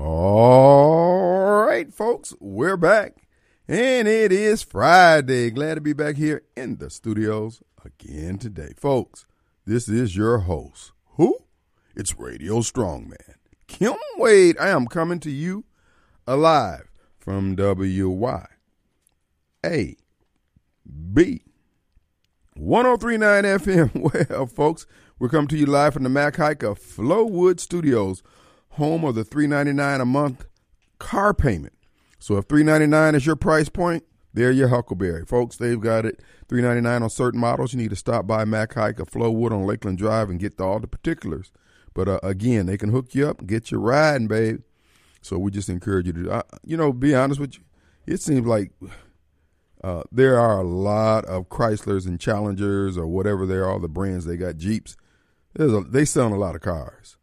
All right, folks, we're back. And it is Friday. Glad to be back here in the studios again today. Folks, this is your host. Who? It's Radio Strongman. Kim Wade. I am coming to you alive from WY. A. B. 1039 FM. Well, folks, we're coming to you live from the Mac Haik of Flowood Studios home of the 399 a month car payment. So if 399 is your price point, there your Huckleberry. Folks, they've got it 399 on certain models. You need to stop by Mac Haik or Flowood on Lakeland Drive and get all the particulars. But uh, again, they can hook you up get you riding, babe. So we just encourage you to, uh, you know, be honest with you. It seems like uh, there are a lot of Chryslers and Challengers or whatever they are, all the brands they got, Jeeps. A, they sell a lot of cars.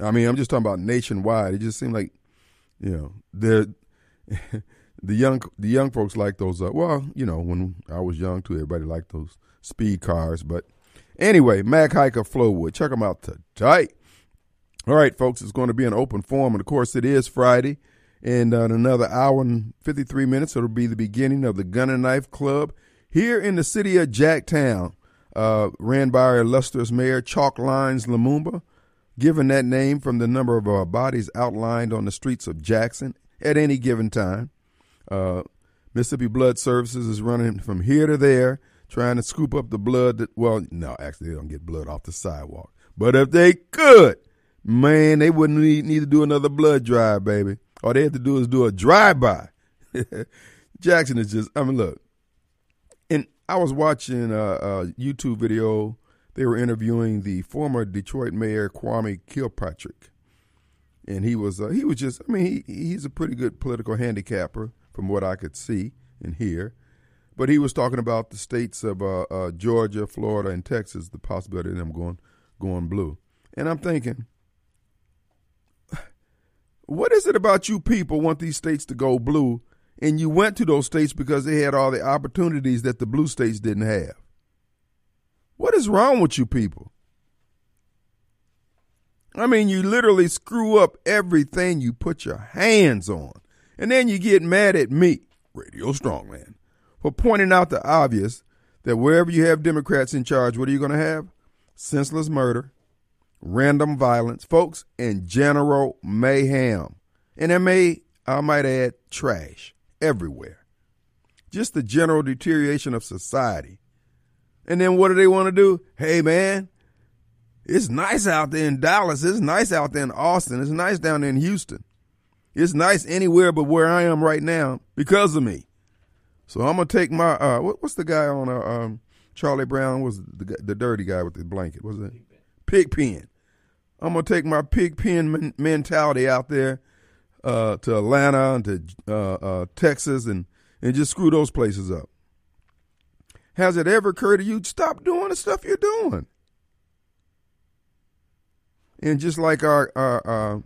I mean, I'm just talking about nationwide. It just seemed like, you know, the the young the young folks like those. Uh, well, you know, when I was young too, everybody liked those speed cars. But anyway, Mag Hiker Flowood, check them out today. All right, folks, it's going to be an open forum, and of course, it is Friday. And uh, in another hour and 53 minutes, it'll be the beginning of the Gun and Knife Club here in the city of Jacktown, uh, ran by our illustrious mayor, Chalk Lines Lumumba given that name from the number of uh, bodies outlined on the streets of Jackson at any given time. Uh, Mississippi Blood Services is running from here to there, trying to scoop up the blood. That, well, no, actually, they don't get blood off the sidewalk. But if they could, man, they wouldn't need, need to do another blood drive, baby. All they have to do is do a drive by. Jackson is just, I mean, look. And I was watching a, a YouTube video they were interviewing the former Detroit mayor Kwame Kilpatrick, and he was uh, he was just I mean he he's a pretty good political handicapper from what I could see and hear, but he was talking about the states of uh, uh, Georgia, Florida, and Texas, the possibility of them going going blue, and I'm thinking. What is it about you people want these states to go blue and you went to those states because they had all the opportunities that the blue states didn't have? What is wrong with you people? I mean, you literally screw up everything you put your hands on. And then you get mad at me, Radio Strongman, for pointing out the obvious that wherever you have Democrats in charge, what are you going to have? Senseless murder, random violence, folks, and general mayhem. And I may, I might add, trash everywhere. Just the general deterioration of society and then what do they want to do? Hey, man, it's nice out there in Dallas. It's nice out there in Austin. It's nice down there in Houston. It's nice anywhere but where I am right now because of me. So I'm gonna take my uh, what, what's the guy on uh, um, Charlie Brown was the, the dirty guy with the blanket? Was it Pigpen? I'm gonna take my Pigpen men- mentality out there uh, to Atlanta and to uh, uh, Texas and and just screw those places up. Has it ever occurred to you stop doing the stuff you're doing? And just like our, our, our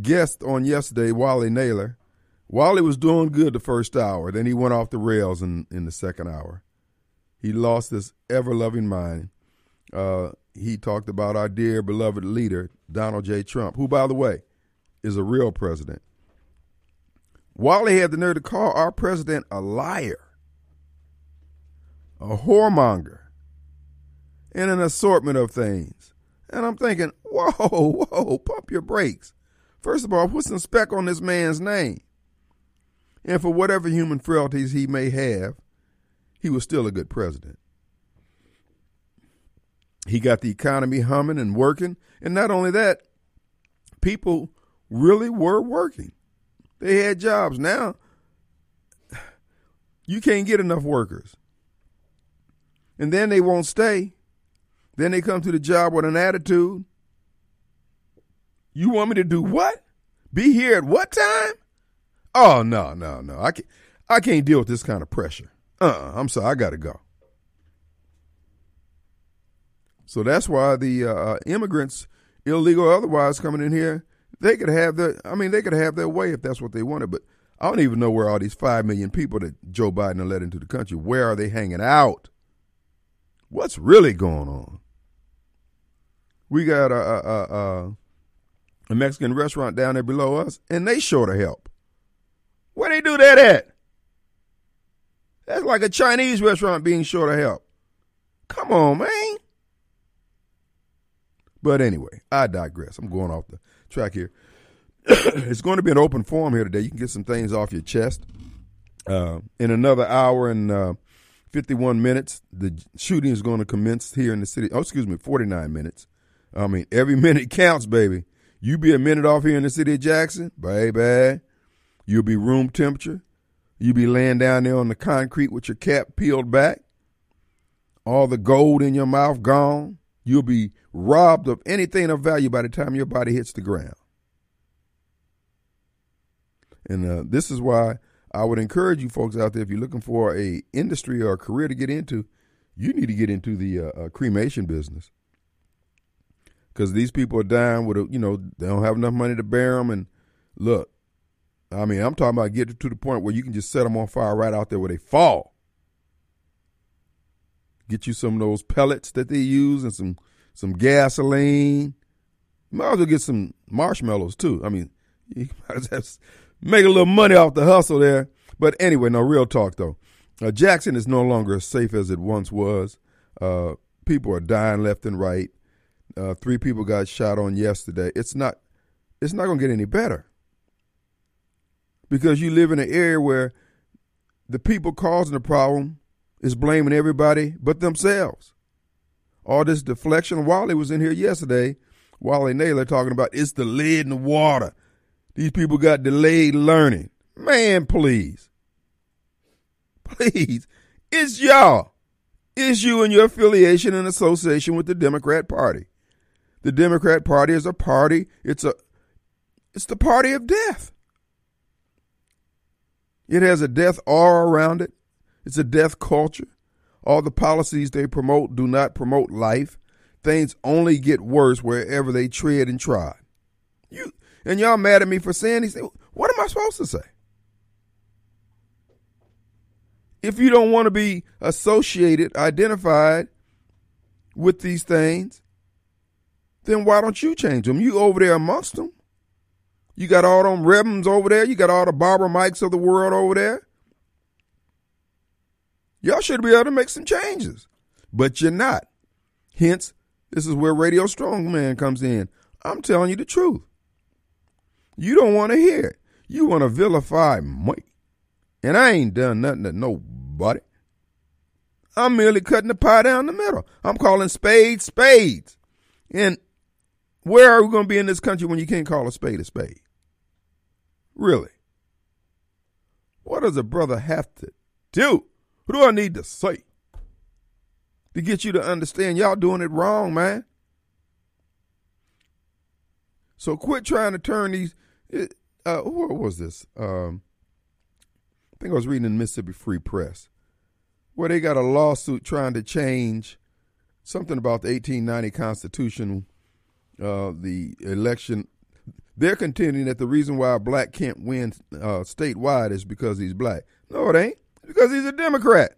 guest on yesterday, Wally Naylor, Wally was doing good the first hour. Then he went off the rails in, in the second hour. He lost his ever loving mind. Uh, he talked about our dear beloved leader, Donald J. Trump, who, by the way, is a real president. Wally had the nerve to call our president a liar a whoremonger, and an assortment of things. And I'm thinking, whoa, whoa, pump your brakes. First of all, put some spec on this man's name. And for whatever human frailties he may have, he was still a good president. He got the economy humming and working. And not only that, people really were working. They had jobs. Now, you can't get enough workers and then they won't stay. Then they come to the job with an attitude. You want me to do what? Be here at what time? Oh no, no, no. I can't I can't deal with this kind of pressure. Uh-uh, I'm sorry, I gotta go. So that's why the uh, uh, immigrants, illegal or otherwise, coming in here, they could have their I mean, they could have their way if that's what they wanted, but I don't even know where all these five million people that Joe Biden let into the country, where are they hanging out? What's really going on? We got a, a, a, a Mexican restaurant down there below us, and they short of help. Where they do that at? That's like a Chinese restaurant being short of help. Come on, man. But anyway, I digress. I'm going off the track here. it's going to be an open forum here today. You can get some things off your chest. Uh, in another hour and uh, 51 minutes, the shooting is going to commence here in the city. Oh, excuse me, 49 minutes. I mean, every minute counts, baby. You be a minute off here in the city of Jackson, baby. You'll be room temperature. You'll be laying down there on the concrete with your cap peeled back. All the gold in your mouth gone. You'll be robbed of anything of value by the time your body hits the ground. And uh, this is why I would encourage you folks out there, if you're looking for a industry or a career to get into, you need to get into the uh, uh, cremation business because these people are dying with a, you know, they don't have enough money to bury them. And look, I mean, I'm talking about getting to the point where you can just set them on fire right out there where they fall. Get you some of those pellets that they use and some some gasoline. You might as well get some marshmallows too. I mean, you might as well make a little money off the hustle there. But anyway, no real talk though. Uh, Jackson is no longer as safe as it once was. Uh, people are dying left and right. Uh, three people got shot on yesterday. It's not. It's not going to get any better because you live in an area where the people causing the problem is blaming everybody but themselves. All this deflection. Wally was in here yesterday. Wally Naylor talking about it's the lead in the water. These people got delayed learning. Man, please. Please. It's y'all. It's you and your affiliation and association with the Democrat Party. The Democrat Party is a party. It's a it's the party of death. It has a death aura around it. It's a death culture. All the policies they promote do not promote life. Things only get worse wherever they tread and trod. You and y'all mad at me for saying these things. What am I supposed to say? If you don't want to be associated, identified with these things, then why don't you change them? You over there amongst them. You got all them Rebens over there. You got all the Barbara Mikes of the world over there. Y'all should be able to make some changes, but you're not. Hence, this is where Radio Strongman comes in. I'm telling you the truth. You don't want to hear it. You want to vilify me. And I ain't done nothing to nobody. I'm merely cutting the pie down the middle. I'm calling spades spades. And where are we going to be in this country when you can't call a spade a spade? Really? What does a brother have to do? Who do I need to say to get you to understand y'all doing it wrong, man? So quit trying to turn these. Uh, what was this? Um, I think I was reading in Mississippi Free Press where they got a lawsuit trying to change something about the 1890 Constitution, uh, the election they're contending that the reason why a black can't win uh, statewide is because he's black. No, it ain't. because he's a Democrat.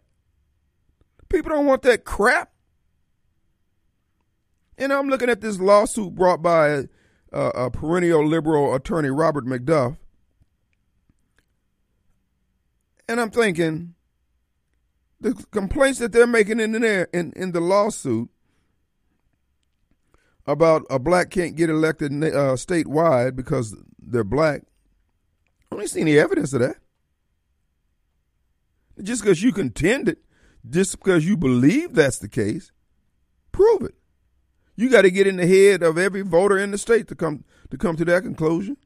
People don't want that crap. And I'm looking at this lawsuit brought by uh, a perennial liberal attorney, Robert McDuff. And I'm thinking, the complaints that they're making in there in, in the lawsuit about a black can't get elected uh, statewide because they're black. I don't see any evidence of that. Just because you contend it, just because you believe that's the case, prove it. You got to get in the head of every voter in the state to come to come to that conclusion.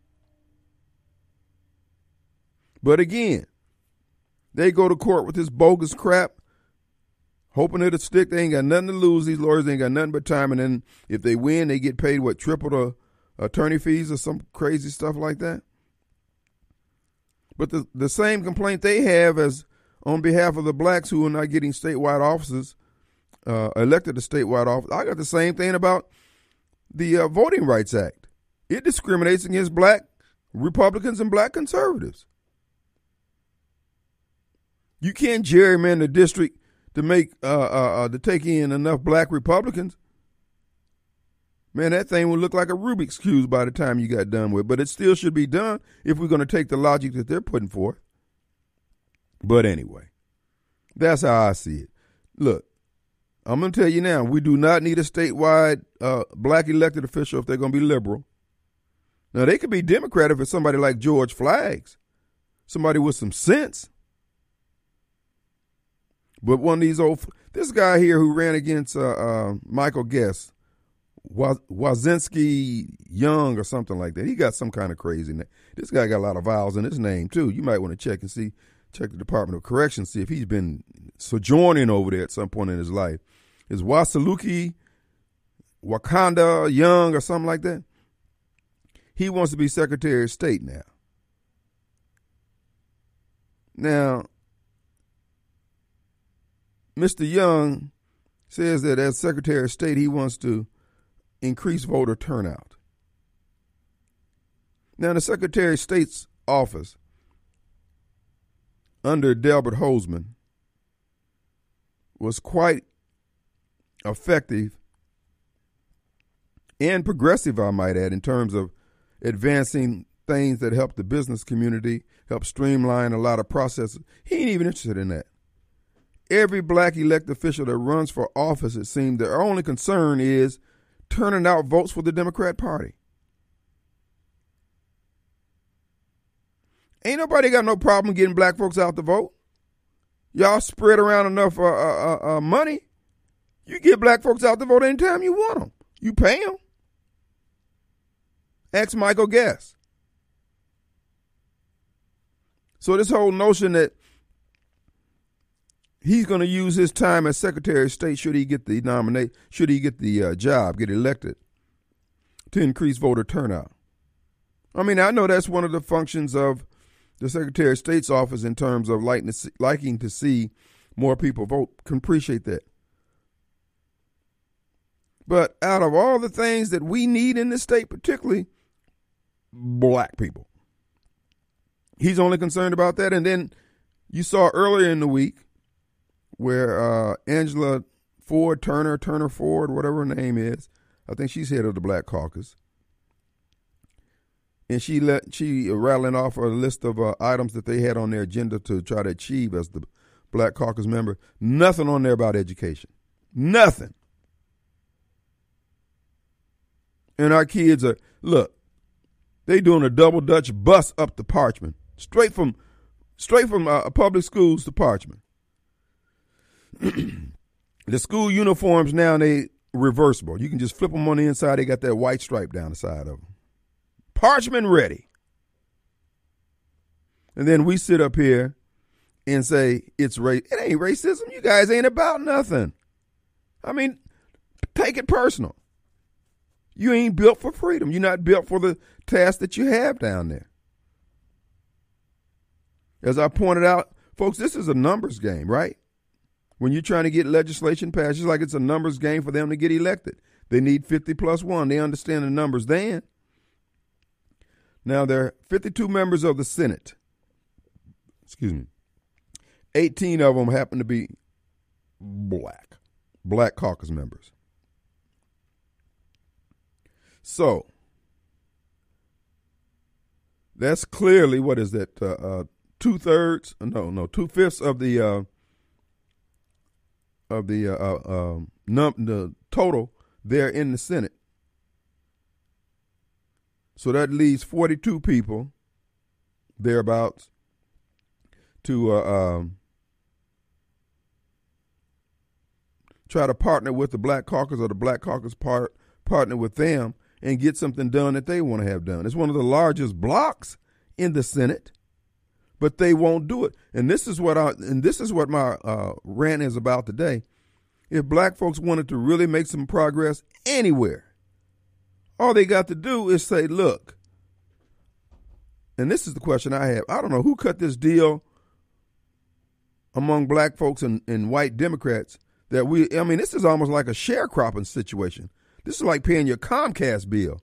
But again, they go to court with this bogus crap hoping it'll stick. They ain't got nothing to lose. These lawyers ain't got nothing but time. And then if they win, they get paid what triple the attorney fees or some crazy stuff like that. But the the same complaint they have as on behalf of the blacks who are not getting statewide offices uh, elected to statewide office. I got the same thing about the uh, Voting Rights Act. It discriminates against black Republicans and black conservatives. You can't gerrymander district to make uh, uh, uh, to take in enough black Republicans Man, that thing would look like a Rubik's Cube by the time you got done with. But it still should be done if we're going to take the logic that they're putting forth. But anyway, that's how I see it. Look, I'm going to tell you now, we do not need a statewide uh, black elected official if they're going to be liberal. Now, they could be Democrat if it's somebody like George Flaggs, somebody with some sense. But one of these old, this guy here who ran against uh, uh, Michael Guest, Wazinski Young or something like that. He got some kind of crazy name. This guy got a lot of vowels in his name too. You might want to check and see, check the Department of Corrections, see if he's been sojourning over there at some point in his life. Is Wasaluki Wakanda Young or something like that? He wants to be Secretary of State now. Now, Mr. Young says that as Secretary of State, he wants to increase voter turnout. Now, the Secretary of State's office under Delbert Hosemann was quite effective and progressive, I might add, in terms of advancing things that help the business community, help streamline a lot of processes. He ain't even interested in that. Every black elected official that runs for office, it seems, their only concern is turning out votes for the Democrat Party. Ain't nobody got no problem getting black folks out to vote. Y'all spread around enough uh, uh, uh, uh money, you get black folks out to vote anytime you want them. You pay them. Ask Michael Guest. So this whole notion that he's going to use his time as Secretary of State should he get the nominate, should he get the uh, job, get elected, to increase voter turnout. I mean, I know that's one of the functions of the Secretary of State's office in terms of liking to see, liking to see more people vote. Can appreciate that. But out of all the things that we need in this state, particularly black people, he's only concerned about that. And then you saw earlier in the week where uh, Angela Ford Turner, Turner Ford, whatever her name is, I think she's head of the Black Caucus, and she let she rattling off a list of uh, items that they had on their agenda to try to achieve as the Black Caucus member. Nothing on there about education. Nothing. And our kids are look, they doing a double Dutch bus up to Parchman, straight from straight from uh, public schools to Parchman. the school uniforms now they reversible. You can just flip them on the inside. They got that white stripe down the side of them. Parchman ready. And then we sit up here and say it's race. It ain't racism. You guys ain't about nothing. I mean, take it personal. You ain't built for freedom. You're not built for the task that you have down there. As I pointed out, folks, this is a numbers game, right? When you're trying to get legislation passed, it's like it's a numbers game for them to get elected. They need 50 plus one. They understand the numbers then. Now, there are 52 members of the Senate. Excuse me. 18 of them happen to be black, black caucus members. So, that's clearly, what is that, uh, uh, two thirds, no, no, two fifths of the uh, of the uh, uh, um, num- the total there in the Senate. So that leaves 42 people thereabouts to uh, um, try to partner with the Black Caucus or the Black Caucus part, partner with them and get something done that they want to have done. It's one of the largest blocks in the Senate but they won't do it. And this is what I and this is what my uh, rant is about today. If black folks wanted to really make some progress anywhere, all they got to do is say, "Look." And this is the question I have. I don't know who cut this deal among black folks and, and white Democrats that we. I mean, this is almost like a sharecropping situation. This is like paying your Comcast bill.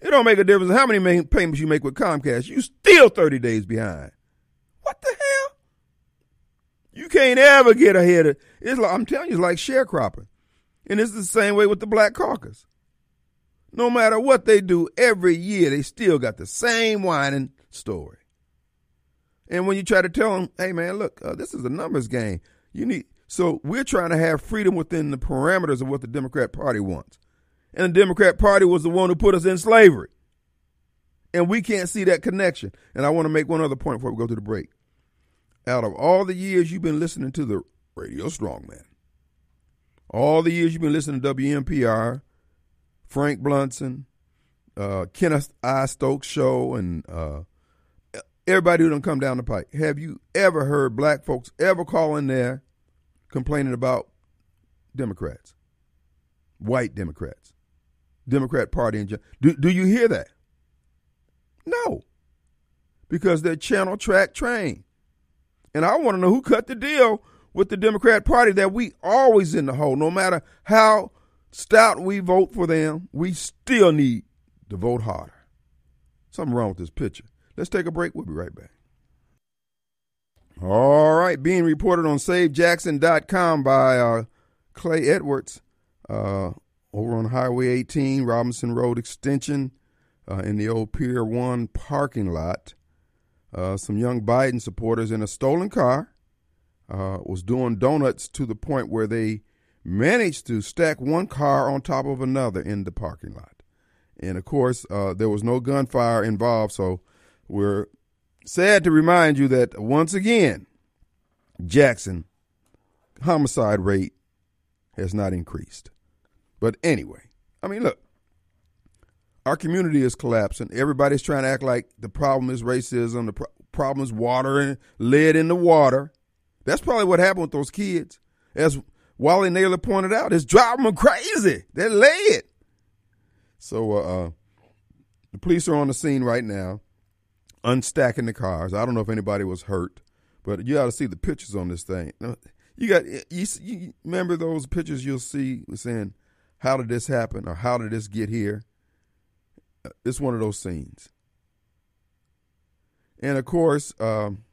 It don't make a difference how many payments you make with Comcast. You still 30 days behind. What the hell? You can't ever get ahead of it's like I'm telling you, it's like sharecropping. And it's the same way with the black caucus. No matter what they do, every year they still got the same whining story. And when you try to tell them, hey man, look, uh, this is a numbers game. You need so we're trying to have freedom within the parameters of what the Democrat Party wants. And the Democrat Party was the one who put us in slavery. And we can't see that connection. And I want to make one other point before we go to the break. Out of all the years you've been listening to the Radio Strongman, all the years you've been listening to WMPR, Frank Bluntson, uh, Kenneth I. Stokes show, and uh, everybody who don't come down the pike. Have you ever heard black folks ever call in there complaining about Democrats, white Democrats, Democrat Party in general? Do, do you hear that? No, because they're channel track trained. And I want to know who cut the deal with the Democrat Party that we always in the hole, no matter how stout we vote for them, we still need to vote harder. Something wrong with this picture. Let's take a break. We'll be right back. All right, being reported on SaveJackson.com by uh, Clay Edwards uh, over on Highway 18, Robinson Road Extension, uh, in the old Pier 1 parking lot. Uh, some young Biden supporters in a stolen car uh, was doing donuts to the point where they managed to stack one car on top of another in the parking lot. And of course, uh, there was no gunfire involved, so we're sad to remind you that once again, Jackson homicide rate has not increased. But anyway, I mean, look, our community is collapsing. Everybody's trying to act like the problem is racism, the pro- problem is water and lead in the water. That's probably what happened with those kids. As Wally Naylor pointed out, it's driving them crazy. They're lead. So uh, uh, the police are on the scene right now, unstacking the cars. I don't know if anybody was hurt, but you got to see the pictures on this thing. You got you, you remember those pictures you'll see saying, "How did this happen?" or "How did this get here?" Uh, it's one of those scenes. And of course, um,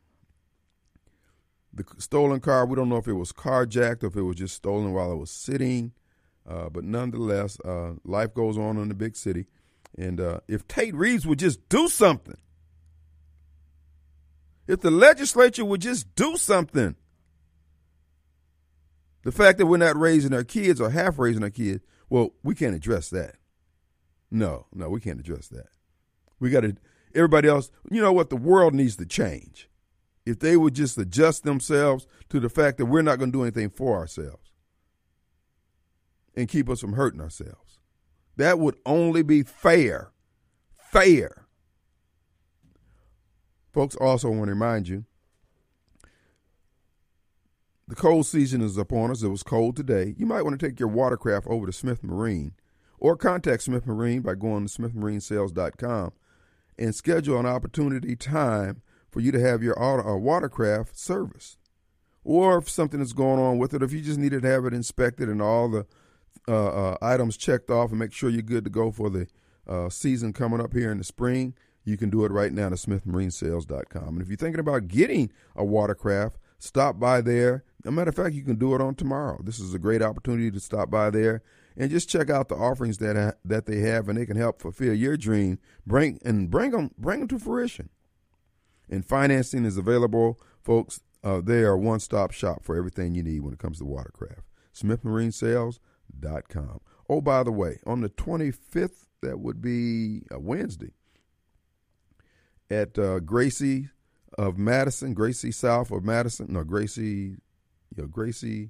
the stolen car, we don't know if it was carjacked or if it was just stolen while it was sitting. Uh, but nonetheless, uh, life goes on in the big city. And uh, if Tate Reeves would just do something, if the legislature would just do something, the fact that we're not raising our kids or half raising our kids, well, we can't address that. No, no, we can't address that. We got to, everybody else, you know what? The world needs to change if they would just adjust themselves to the fact that we're not going to do anything for ourselves and keep us from hurting ourselves. That would only be fair. Fair. Folks, also want to remind you the cold season is upon us. It was cold today. You might want to take your watercraft over to Smith Marine or contact Smith Marine by going to smithmarinesales.com and schedule an opportunity time for you to have your auto, uh, watercraft serviced. Or if something is going on with it, if you just needed to have it inspected and all the uh, uh, items checked off and make sure you're good to go for the uh, season coming up here in the spring, you can do it right now at smithmarinesales.com. And if you're thinking about getting a watercraft, stop by there. As a matter of fact, you can do it on tomorrow. This is a great opportunity to stop by there and just check out the offerings that ha- that they have, and they can help fulfill your dream. Bring and bring them bring them to fruition and financing is available, folks. Uh, they are one stop shop for everything you need when it comes to watercraft. SmithMarineSales.com. Oh, by the way, on the 25th, that would be a Wednesday, at uh, Gracie of Madison, Gracie South of Madison. No, Gracie, Gracie,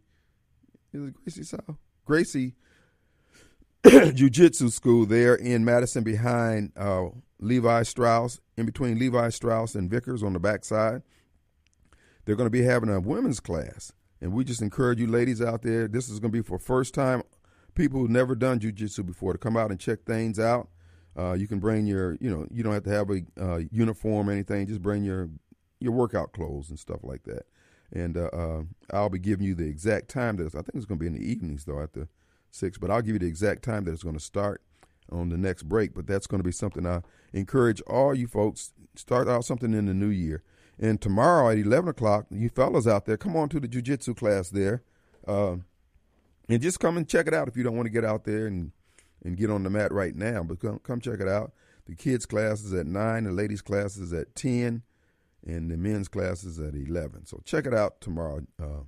is it Gracie South? Gracie Jiu Jitsu School there in Madison behind uh, Levi Strauss, in between Levi Strauss and Vickers on the backside. They're going to be having a women's class. And we just encourage you ladies out there, this is going to be for first time people who've never done jiu-jitsu before to come out and check things out. Uh, you can bring your, you know, you don't have to have a uh, uniform or anything. Just bring your your workout clothes and stuff like that. And uh, uh I'll be giving you the exact time that I think it's going to be in the evenings though the six. But I'll give you the exact time that it's going to start on the next break. But that's going to be something I encourage all you folks start out something in the new year. And tomorrow at eleven o'clock, you fellas out there, come on to the jujitsu class there, uh, and just come and check it out if you don't want to get out there and and get on the mat right now. But come, come check it out. The kids' class is at 9, the ladies' class is at 10, and the men's class is at 11. So check it out tomorrow. Uh,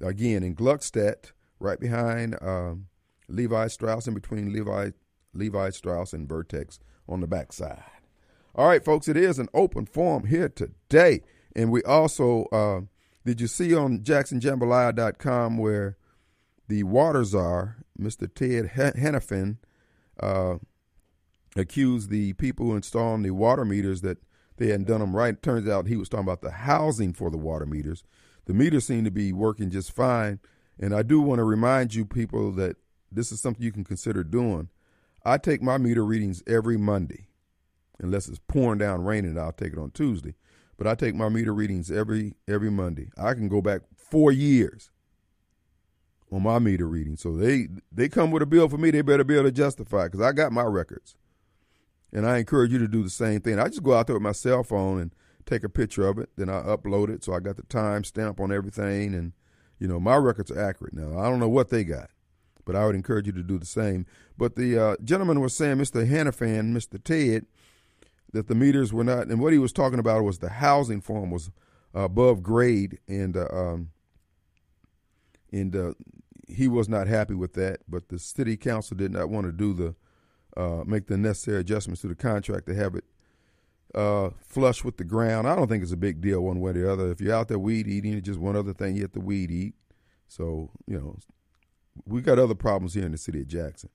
again, in Gluckstadt, right behind um, Levi Strauss, in between Levi, Levi Strauss and Vertex on the backside. All right, folks, it is an open forum here today. And we also, uh, did you see on jacksonjambalaya.com where the water czar, Mr. Ted Henifin, uh, accused the people who installed the water meters that they hadn't done them right. Turns out he was talking about the housing for the water meters. The meters seem to be working just fine. And I do want to remind you people that this is something you can consider doing. I take my meter readings every Monday, unless it's pouring down raining. I'll take it on Tuesday, but I take my meter readings every every Monday. I can go back four years on my meter reading, so they they come with a bill for me. They better be able to justify because I got my records. And I encourage you to do the same thing. I just go out there with my cell phone and take a picture of it. Then I upload it. So I got the time stamp on everything. And, you know, my records are accurate now. I don't know what they got, but I would encourage you to do the same. But the uh, gentleman was saying, Mr. Henifin, Mr. Ted, that the meters were not, and what he was talking about was the housing form was above grade. And, uh, um, and uh, he was not happy with that. But the city council did not want to do the uh, make the necessary adjustments to the contract to have it uh, flush with the ground. I don't think it's a big deal one way or the other. If you're out there weed eating, it's just one other thing you have to weed eat. So, you know, we got other problems here in the city of Jackson.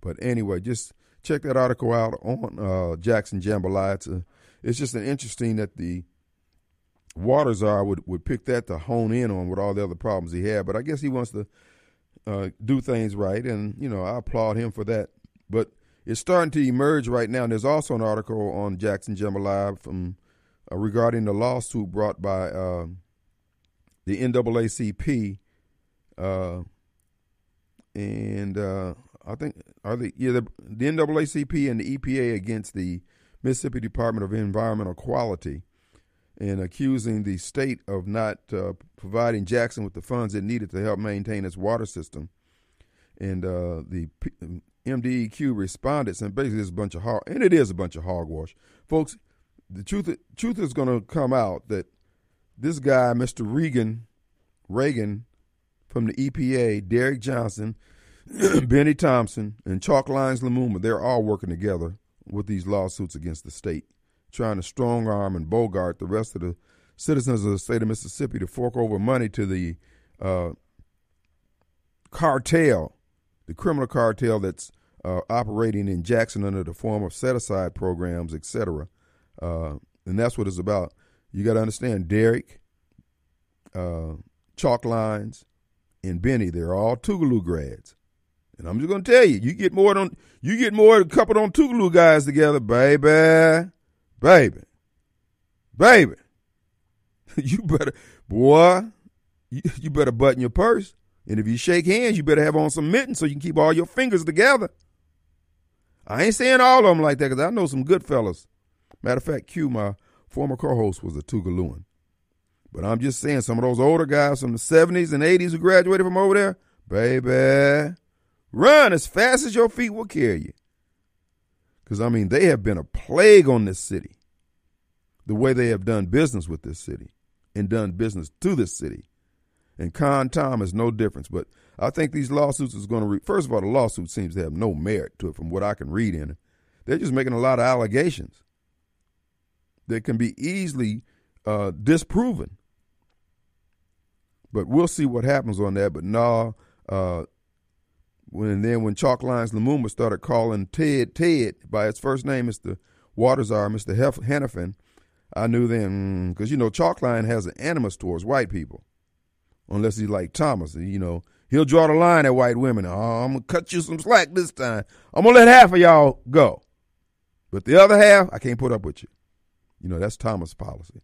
But anyway, just check that article out on uh, Jackson Jambalaya. It's, a, it's just an interesting that the Waters czar would, would pick that to hone in on with all the other problems he had. But I guess he wants to uh, do things right, and, you know, I applaud him for that. But it's starting to emerge right now. And there's also an article on Jackson Jambalaya from uh, regarding the lawsuit brought by uh, the NAACP, uh, and uh, I think are the yeah the, the NAACP and the EPA against the Mississippi Department of Environmental Quality, and accusing the state of not uh, providing Jackson with the funds it needed to help maintain its water system. And uh, the MDEQ responded, and basically it's a bunch of hog, and it is a bunch of hogwash, folks. The truth, truth is going to come out that this guy, Mr. Regan, Reagan, from the EPA, Derek Johnson, Bennie Thompson, and Chalk Lines Lumumba, they're all working together with these lawsuits against the state, trying to strong arm and bogart the rest of the citizens of the state of Mississippi to fork over money to the uh, cartel, the criminal cartel that's uh, operating in Jackson under the form of set aside programs, etc. Uh, and that's what it's about. You got to understand, Derek, uh, Chalk Lines, and Bennie, they're all Tougaloo grads. And I'm just gonna tell you, you get more than you get more than a couple of Tougaloo guys together, baby, baby, baby. you better, boy, you, you better button your purse. And if you shake hands, you better have on some mittens so you can keep all your fingers together. I ain't saying all of them like that because I know some good fellas. Matter of fact, Q, my former co-host, was a Tougalooan. But I'm just saying, some of those older guys from the 70s and 80s who graduated from over there, baby, run as fast as your feet will carry you. Because, I mean, they have been a plague on this city. The way they have done business with this city and done business to this city. And Con time is no difference. But I think these lawsuits is going to. Re- First of all, the lawsuit seems to have no merit to it, from what I can read in it. They're just making a lot of allegations that can be easily uh, disproven. But we'll see what happens on that. But no, uh, when and then when Chalk Lines Lumumba started calling Ted Ted by his first name, Mr. Waters czar, Mr. Hef- Henifin, I knew then because mm, you know Chalk Line has an animus towards white people, unless he's like Thomas, you know He'll draw the line at white women. Oh, I'm gonna cut you some slack this time. I'm gonna let half of y'all go, but the other half, I can't put up with you. You know that's Thomas' policy.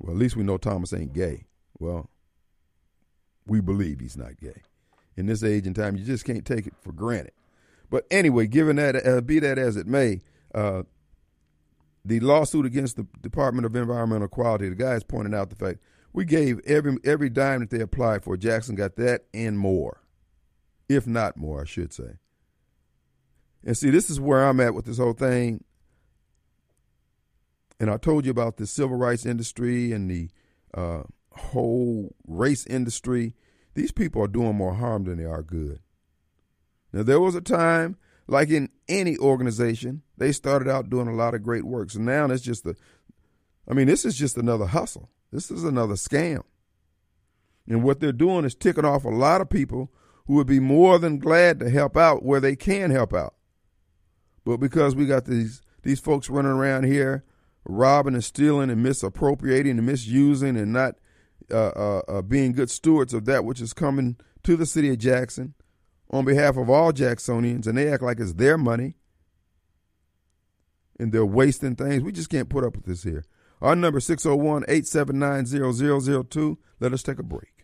Well, at least we know Thomas ain't gay. Well, we believe he's not gay. In this age and time, you just can't take it for granted. But anyway, given that, uh, be that as it may, uh, the lawsuit against the Department of Environmental Quality, the guy is pointing out the fact we gave every every dime that they applied for. Jackson got that and more, if not more, I should say. And see, this is where I'm at with this whole thing. And I told you about the civil rights industry and the uh, whole race industry. These people are doing more harm than they are good. Now, there was a time, like in any organization, they started out doing a lot of great work. So now it's just a, I mean, this is just another hustle. This is another scam. And what they're doing is ticking off a lot of people who would be more than glad to help out where they can help out. But because we got these these folks running around here robbing and stealing and misappropriating and misusing and not uh, uh, uh, being good stewards of that which is coming to the city of Jackson on behalf of all Jacksonians, and they act like it's their money and they're wasting things. We just can't put up with this here. Our number 601 879 0002. Let us take a break.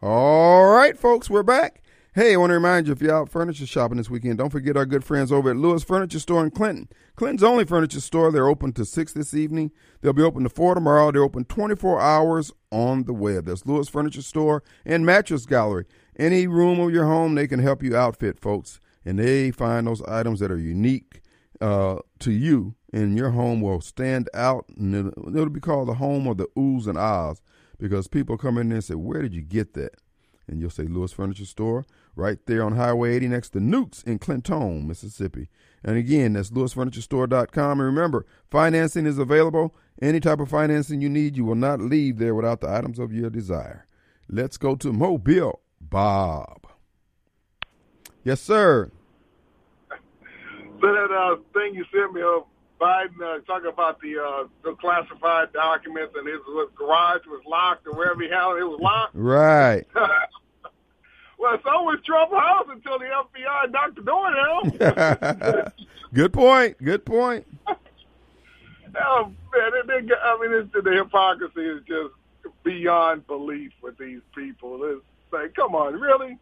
All right, folks, we're back. Hey, I want to remind you if you're out furniture shopping this weekend, don't forget our good friends over at Lewis Furniture Store in Clinton. Clinton's only furniture store. They're open to 6 this evening. They'll be open to 4 tomorrow. They're open 24 hours on the web. That's Lewis Furniture Store and Mattress Gallery. Any room of your home, they can help you outfit, folks. And they find those items that are unique uh, to you, and your home will stand out. And it'll, it'll be called the home of the oohs and ahs because people come in there and say, Where did you get that? And you'll say Lewis Furniture Store right there on Highway 80 next to Nukes in Clinton, Mississippi. And again, that's lewisfurniturestore.com. And remember, financing is available. Any type of financing you need, you will not leave there without the items of your desire. Let's go to Mobile Bob. Yes, sir. So that uh, thing you sent me of Biden uh, talking about the uh, the classified documents and his garage was locked or wherever he had it, it was locked. Right. well, so was Trump House until the FBI knocked the door down. Good point. Good point. oh man, it, it, I mean, it's, the hypocrisy is just beyond belief with these people. It's like, come on, really?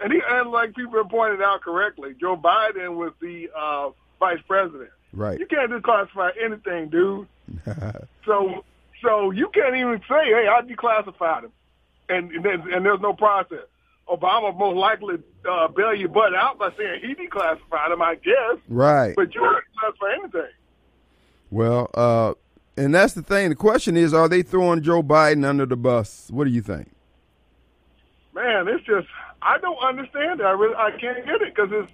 And he and like people have pointed out correctly, Joe Biden was the uh, vice president. Right. You can't declassify anything, dude. so so you can't even say, hey, I declassified him, and and, there's, and there's no process. Obama most likely uh, bail your butt out by saying he declassified him, I guess. Right. But you can't declassify anything. Well, uh, and that's the thing. The question is, are they throwing Joe Biden under the bus? What do you think? Man, it's just I don't understand it. I really I can't get it because it's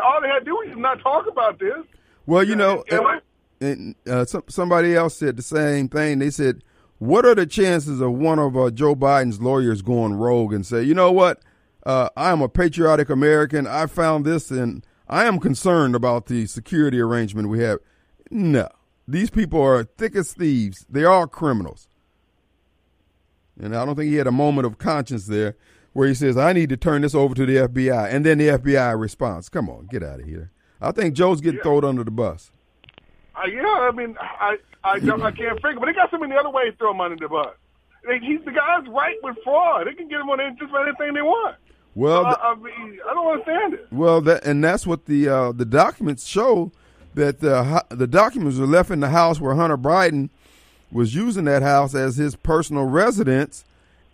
all they had to do is not talk about this. Well, you know, and, and, uh, some, somebody else said the same thing. They said, "What are the chances of one of uh, Joe Biden's lawyers going rogue and say, you know what? Uh, I am a patriotic American. I found this, and I am concerned about the security arrangement we have." No, these people are thick as thieves. They are criminals, and I don't think he had a moment of conscience there where he says, "I need to turn this over to the FBI," and then the FBI responds, "Come on, get out of here." I think Joe's getting yeah. thrown under the bus. Uh, yeah, I mean, I I don't, I can't figure, but they got so many other ways to throw him under the bus. They, he's the guy's right with fraud. They can get him on just about anything they want. Well, so, I, I, mean, I don't understand it. Well, that and that's what the uh, the documents show that the the documents were left in the house where Hunter Biden was using that house as his personal residence,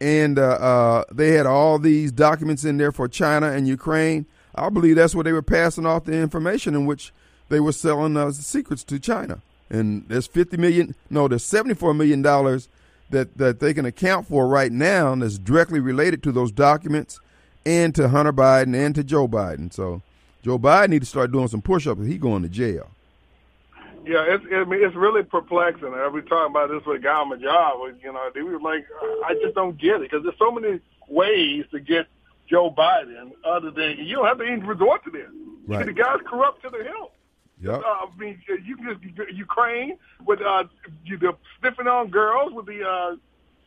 and uh, uh, they had all these documents in there for China and Ukraine. I believe that's where they were passing off the information in which they were selling uh, secrets to China. And there's 50 million, no, there's 74 million dollars that that they can account for right now that's directly related to those documents and to Hunter Biden and to Joe Biden. So Joe Biden need to start doing some push-ups. He going to jail. Yeah, it's I mean it's really perplexing. I was talking about this with a guy on my job. You know, they were like, I just don't get it because there's so many ways to get Joe Biden other than you don't have to even resort to this. Right. The guy's corrupt to the hilt. Yep. Uh, I mean, you can just Ukraine with uh, you the sniffing on girls with the uh,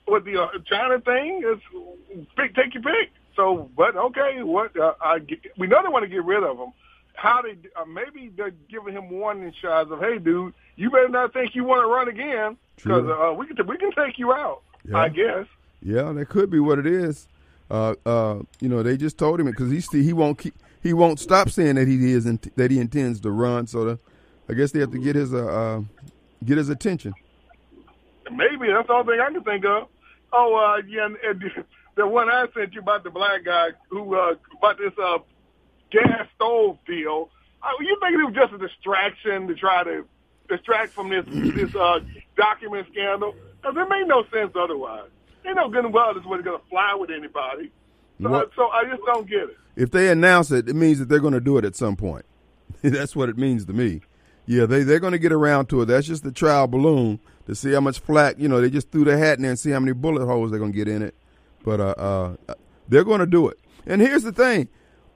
with the uh, China thing. It's pick, take your pick. So, but okay, what uh, I we know they want to get rid of him. How they uh, maybe they're giving him warning shots of, hey, dude, you better not think you want to run again because uh, we can we can take you out. Yeah. I guess. Yeah, that could be what it is uh, uh, you know, they just told him because he he won't keep, he won't stop saying that he is that he intends to run. So the, I guess they have to get his uh, uh, get his attention. Maybe that's the only thing I can think of. Oh, uh, yeah, and, and the one I sent you about the black guy who uh, about this uh, gas stove deal. Uh, you think it was just a distraction to try to distract from this this uh, document scandal? Because it made no sense otherwise. They know good and well this wasn't going to fly with anybody. So, What- so I just don't get it. If they announce it, it means that they're going to do it at some point. That's what it means to me. Yeah, they they're going to get around to it. That's just the trial balloon to see how much flack. You know, they just threw their hat in there and see how many bullet holes they're going to get in it. But uh, uh, they're going to do it. And here's the thing: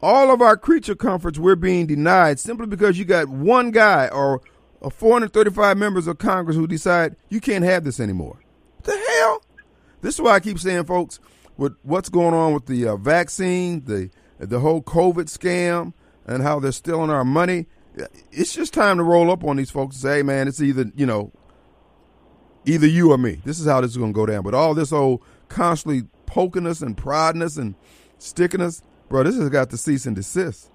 all of our creature comforts we're being denied simply because you got one guy or uh, 435 members of Congress who decide you can't have this anymore. The hell? This is why I keep saying, folks, with what's going on with the uh, vaccine, the the whole COVID scam, and how they're stealing our money. It's just time to roll up on these folks and say, "Hey, man, it's either you know, either you or me. This is how this is going to go down." But all this old constantly poking us and prodding us and sticking us, bro, this has got to cease and desist.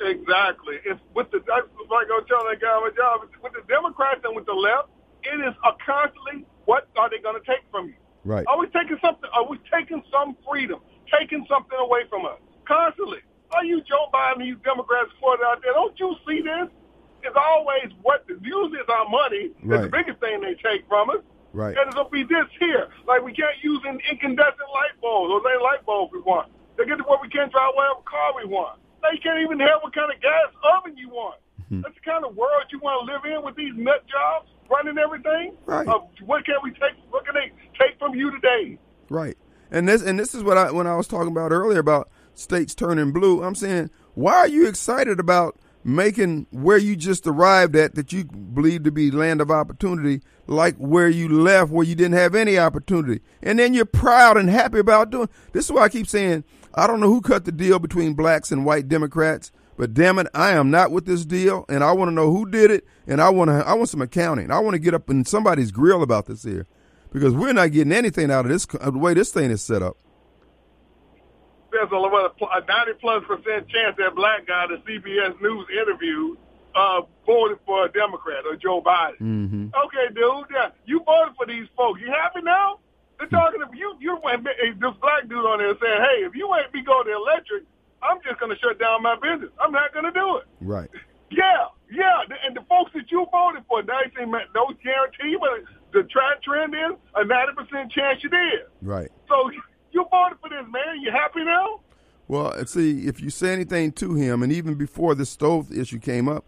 Exactly. It's with the that's like I was telling that guy my job. it's With the Democrats and with the left, it is a constantly what are they going to take from you? Right. Are we taking something? Are we taking some freedom? Taking something away from us constantly? Are you Joe Biden? You Democrats supported out there? Don't you see this? It's always what the usually is our money. Is the biggest thing they take from us. Right. And it'll be this here. Like we can't use an incandescent light bulbs. or ain't light bulbs we want. They get to where we can't drive whatever car we want. Now you can't even have what kind of gas oven you want. Hmm. That's the kind of world you want to live in with these nut jobs running everything. Right. Uh, what can we take? What can they take from you today? Right. And this and this is what I when I was talking about earlier about states turning blue. I'm saying, why are you excited about making where you just arrived at that you believe to be land of opportunity like where you left where you didn't have any opportunity. And then you're proud and happy about doing. This is why I keep saying I don't know who cut the deal between blacks and white Democrats, but damn it, I am not with this deal and I want to know who did it and I want to I want some accounting. I want to get up in somebody's grill about this here because we're not getting anything out of this uh, the way this thing is set up. There's a, a 90 plus percent chance that black guy, the CBS News interview, uh, voted for a Democrat or Joe Biden. Mm-hmm. Okay, dude, yeah, you voted for these folks. You happy now? They're talking to you. You went this black dude on there saying, "Hey, if you ain't be going to electric, I'm just going to shut down my business. I'm not going to do it." Right. Yeah, yeah, and the folks that you voted for, they say, man, no guarantee, but the trend trend is a 90% chance you did. Right. So you voted for this, man. You happy now? Well, and see, if you say anything to him, and even before the stove issue came up,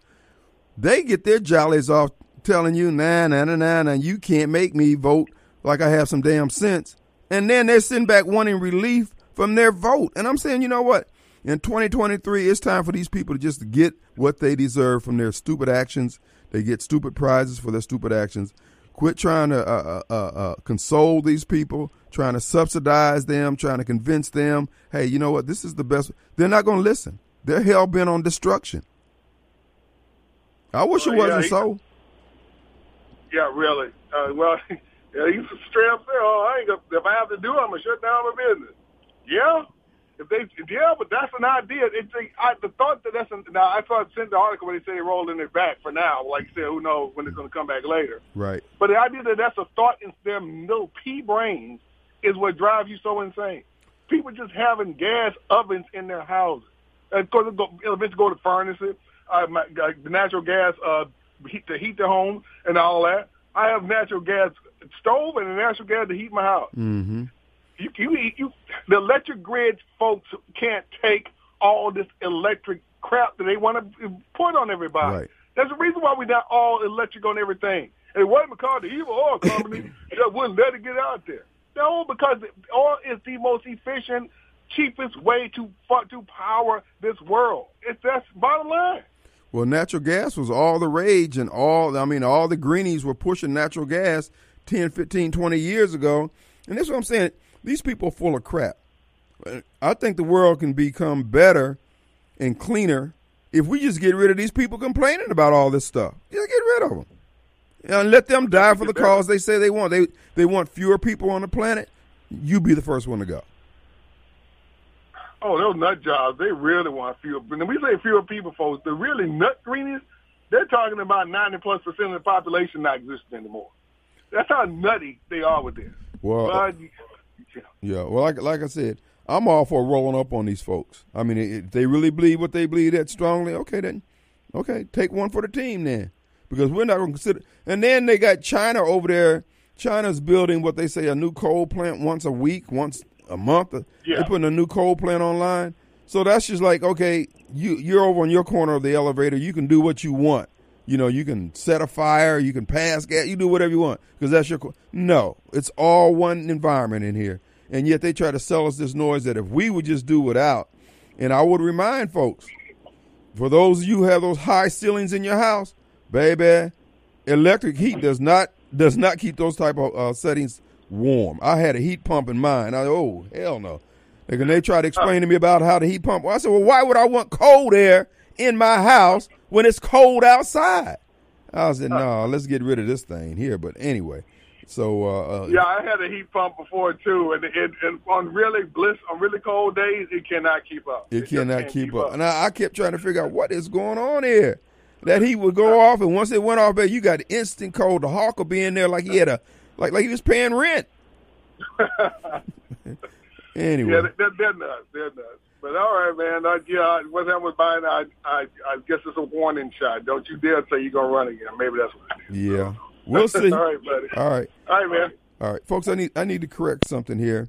they get their jollies off telling you, nah, nah, nah, nah, nah, you can't make me vote like I have some damn sense. And then they're sitting back wanting relief from their vote. And I'm saying, you know what? In 2023, it's time for these people to just get what they deserve from their stupid actions. They get stupid prizes for their stupid actions. Quit trying to uh, uh, uh, console these people, trying to subsidize them, trying to convince them, hey, you know what? This is the best. They're not going to listen. They're hell bent on destruction. I wish Oh, it wasn't he- so. Yeah, really. Uh, yeah, he's straight up there. Oh, I ain't gonna, if I have to do it, I'm gonna shut down my business. Yeah, if they, yeah, but that's an idea. It's a, I, the thought that that's an, now. I saw sent the article where they say they're rolling it back for now. Like you said, who knows when it's gonna come back later. Right. But the idea that that's a thought in their little pea brains is what drives you so insane. People just having gas ovens in their houses. Of course, it'll, go, it'll eventually go to furnaces, uh, my, uh, natural gas uh, heat, to heat the home and all that. I have natural gas stove and a natural gas to heat my house. Mm-hmm. You, you, you, the electric grid folks can't take all this electric crap that they want to put on everybody. Right. That's the reason why we're not all electric on everything. And it wasn't because the evil oil company just wouldn't let it get out there. No, because oil is the most efficient, cheapest way to to power this world. It's that's bottom line. Well, natural gas was all the rage, and all, I mean, all the greenies were pushing natural gas 10, 15, 20 years ago. And that's what I'm saying. These people are full of crap. I think the world can become better and cleaner if we just get rid of these people complaining about all this stuff. Just get rid of them. And let them die for the cause they say they want. They they want fewer people on the planet. You be the first one to go. Oh, those nut jobs, they really want fewer. When we say fewer people, folks, the really nut greenies, they're talking about 90 plus percent of the population not existing anymore. That's how nutty they are with this. Well, Yeah, well, like like I said, I'm all for rolling up on these folks. I mean, if they really believe what they believe that strongly, okay, then, okay, take one for the team then, because we're not going to consider. And then they got China over there. China's building what they say a new coal plant once a week, once a month. Yeah. They're putting a new coal plant online. So that's just like, okay, you you're over on your corner of the elevator. You can do what you want. You know, you can set a fire, you can pass gas, you do whatever you want because that's your. No, it's all one environment in here, and yet they try to sell us this noise that if we would just do without. And I would remind folks, for those of you who have those high ceilings in your house, baby, electric heat does not does not keep those type of uh, settings warm. I had a heat pump in mine. I oh hell no. Like, and they try to explain to me about how the heat pump. Well, I said, well, why would I want cold air in my house when it's cold outside? I said, no, let's get rid of this thing here. But anyway, so uh, uh, Yeah, I had a heat pump before too, and, and, and on really bliss on really cold days, it cannot keep up. It just cannot can't keep up. And I, I kept trying to figure out what is going on here. That heat would go off, and once it went off, you got instant cold. The hawk would be in there like he had a like like he was paying rent. anyway, Yeah, they're, they're nuts. They're nuts. But all right, man. Uh, yeah, what happened with Biden? I, I, I guess it's a warning shot. Don't you dare say you're gonna run again. Maybe that's what it is. yeah, we'll see. all right, buddy. All right, All right, man. all right, folks. I need I need to correct something here.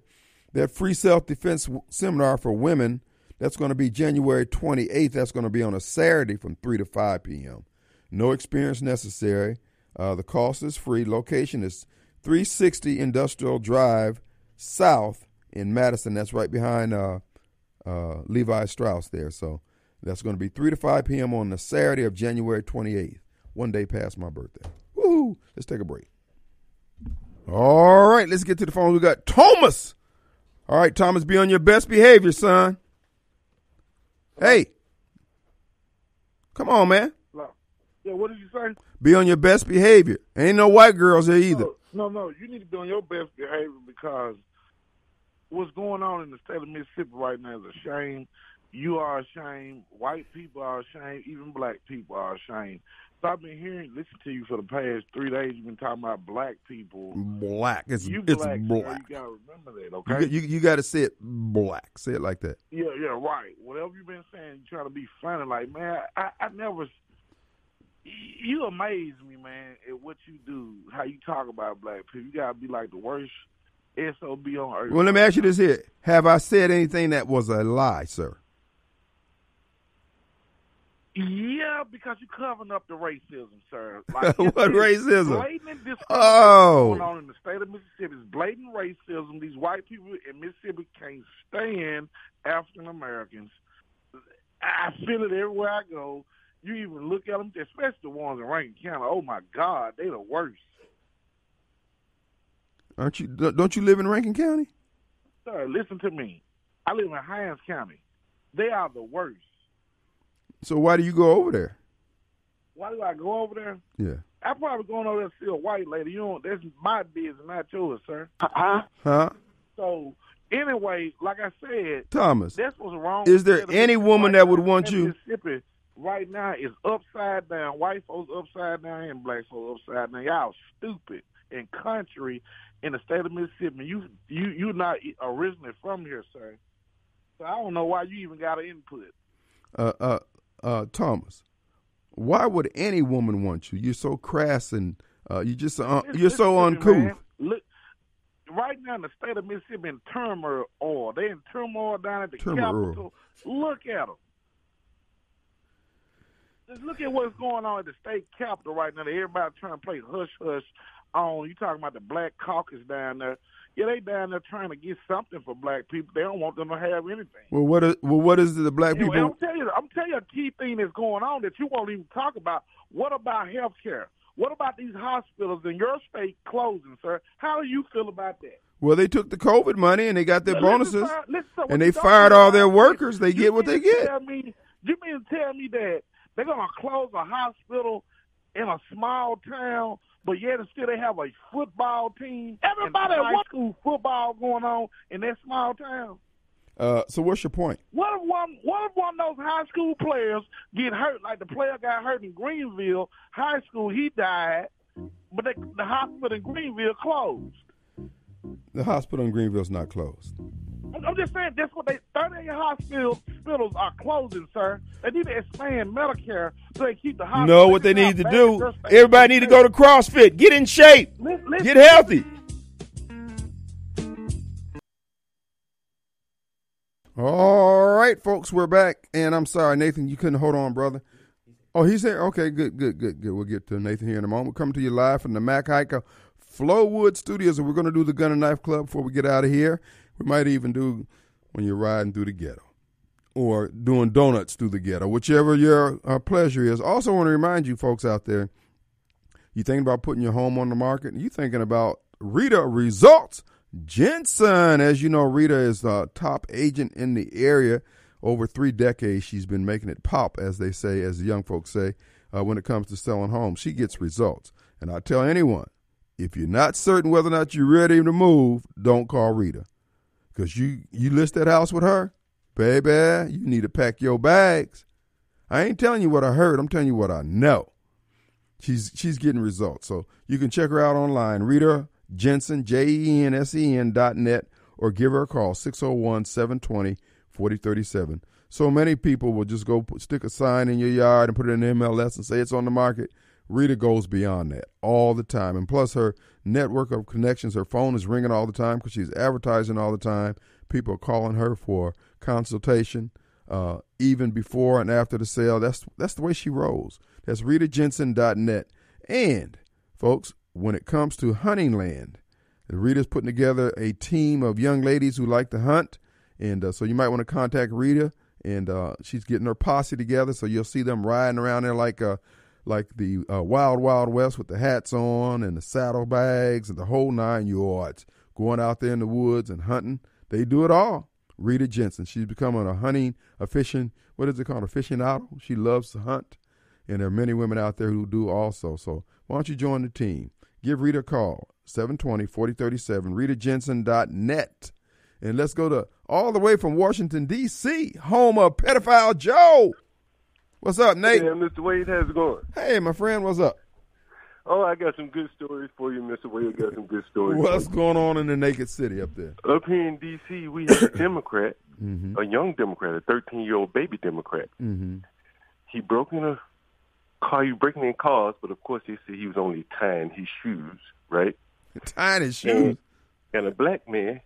That free self defense seminar for women that's going to be January 28th. That's going to be on a Saturday from three to five p.m. No experience necessary. Uh, the cost is free. Location is 360 Industrial Drive South in Madison. That's right behind uh, uh, Levi Strauss there. So that's going to be 3 to 5 p.m. on the Saturday of January 28th, one day past my birthday. Woo! Let's take a break. All right, let's get to the phone. We got Thomas. All right, Thomas, be on your best behavior, son. Hey. Come on, man. Yeah, what did you say? Be on your best behavior. Ain't no white girls here either. No, no, no. You need to be on your best behavior because what's going on in the state of Mississippi right now is a shame. You are ashamed. White people are ashamed. Even black people are ashamed. So I've been hearing, listen to you for the past three days. You've been talking about black people. Black. It's You it's black, black. you gotta remember that, You, okay? you, you got to say it black. Say it like that. Yeah, yeah, right. Whatever you've been saying, you trying to be funny. Like, man, I, I never. You amaze me, man, at what you do, how you talk about black people. You gotta be like the worst sob on earth. Well, let me ask you this here: Have I said anything that was a lie, sir? Yeah, because you're covering up the racism, sir. Like, What racism? Blatant discrimination Oh. going on in the state of Mississippi. It's blatant racism. These white people in Mississippi can't stand African Americans. I feel it everywhere I go. You even look at them, especially the ones in Rankin County. Oh my God, they the worst, Aren't you? Don't you live in Rankin County? sir. Listen to me. I live in Hinds County. They are the worst. So why do you go over there? Why do I go over there? Yeah. I probably going over there to see a white lady. You know, that's my business, not yours, sir. Huh? Huh? So anyway, like I said, Thomas, that's what's wrong. Is there with the state of any woman that would want you- Mississippi right now is upside down. White folks upside down and black folks upside down. Y'all stupid and country in the state of Mississippi. You you you're not originally from here, sir. So I don't know why you even got an input. uh, uh, uh, Thomas, why would any woman want you? You're so crass and uh, you just uh, you're so man. uncouth. Look, right now in the state of Mississippi in turmoil. they're in turmoil down at the Turmoil. capital. Look at them. Just look at what's going on at the state capitol right now. Everybody trying to play hush hush on. You talking about the Black Caucus down there? Yeah, they down there trying to get something for black people. They don't want them to have anything. Well, what is, well, what is the black Anyway, people? I'm telling you, I'm telling you a key thing that's going on that you won't even talk about. What about health care? What about these hospitals in your state closing, sir? How do you feel about that? Well, they took the COVID money and they got their Listen, bonuses, listen, sir, and they fired all their workers. They get what they get. Tell me, you mean to tell me that they're gonna close a hospital in a small town, but yet and still they have a football team, everybody and high school football going on in that small town? Uh, so, what's your point? What if one what if one of those high school players get hurt like the player got hurt in Greenville High School, he died, but they, the hospital in Greenville closed. The hospital in Greenville is not closed. I'm I'm just saying that's what they 38 hospitals hospitals are closing, sir. They need to expand Medicare so they keep the hospitals. know what they need to do? Everybody need to go to CrossFit. Get in shape. Listen, Get healthy. All right, folks, we're back. And I'm sorry, Nathan, you couldn't hold on, brother. Oh, he's here? Okay, good, good, good, good. We'll get to Nathan here in a moment. We're coming to you live from the Mac Haik Flowood Studios, and we're going to do the Gun and Knife Club before we get out of here. We might even do when you're riding through the ghetto or doing donuts through the ghetto, whichever your uh, pleasure is. Also, want to remind you folks out there, you thinking about putting your home on the market, you thinking about Rita Results Jensen. As you know, Rita is the top agent in the area. Over three decades, she's been making it pop, as they say, as the young folks say, uh, when it comes to selling homes. She gets results. And I tell anyone, if you're not certain whether or not you're ready to move, don't call Rita. Because you, you list that house with her, baby, you need to pack your bags. I ain't telling you what I heard, I'm telling you what I know. She's she's getting results. So you can check her out online, Rita Jensen, J E N S E N dot net, or give her a call, 601 720 4037. So many people will just go put, stick a sign in your yard and put it in the MLS and say it's on the market. Rita goes beyond that all the time. And plus, her network of connections, her phone is ringing all the time because she's advertising all the time. People are calling her for consultation, uh, even before and after the sale. That's that's the way she rolls. That's RitaJensen.net. And, folks, when it comes to hunting land, Rita's putting together a team of young ladies who like to hunt. And uh, so you might want to contact Rita. And uh, she's getting her posse together. So you'll see them riding around there like uh, like the uh, Wild Wild West with the hats on and the saddlebags and the whole nine yards, going out there in the woods and hunting. They do it all. Rita Jensen. She's becoming a hunting, a fishing, what is it called, a fishing aficionado. She loves to hunt. And there are many women out there who do also. So why don't you join the team? Give Rita a call, 720 4037, ritajensen.net. And let's go to all the way from Washington, D.C., home of Pedophile Joe. What's up, Nate? Yeah, Mr. Wade, how's it going? Hey, my friend, what's up? Oh, I got some good stories for you, Mr. Wade. Got some good stories. What's for you. going on in the naked city up there? Up here in D.C., we have a Democrat, Mm-hmm. a young Democrat, a 13-year-old baby Democrat. Mm-hmm. He broke in a car. He was breaking in cars, but of course they said he was only tying his shoes, right? Tying his shoes. And a black man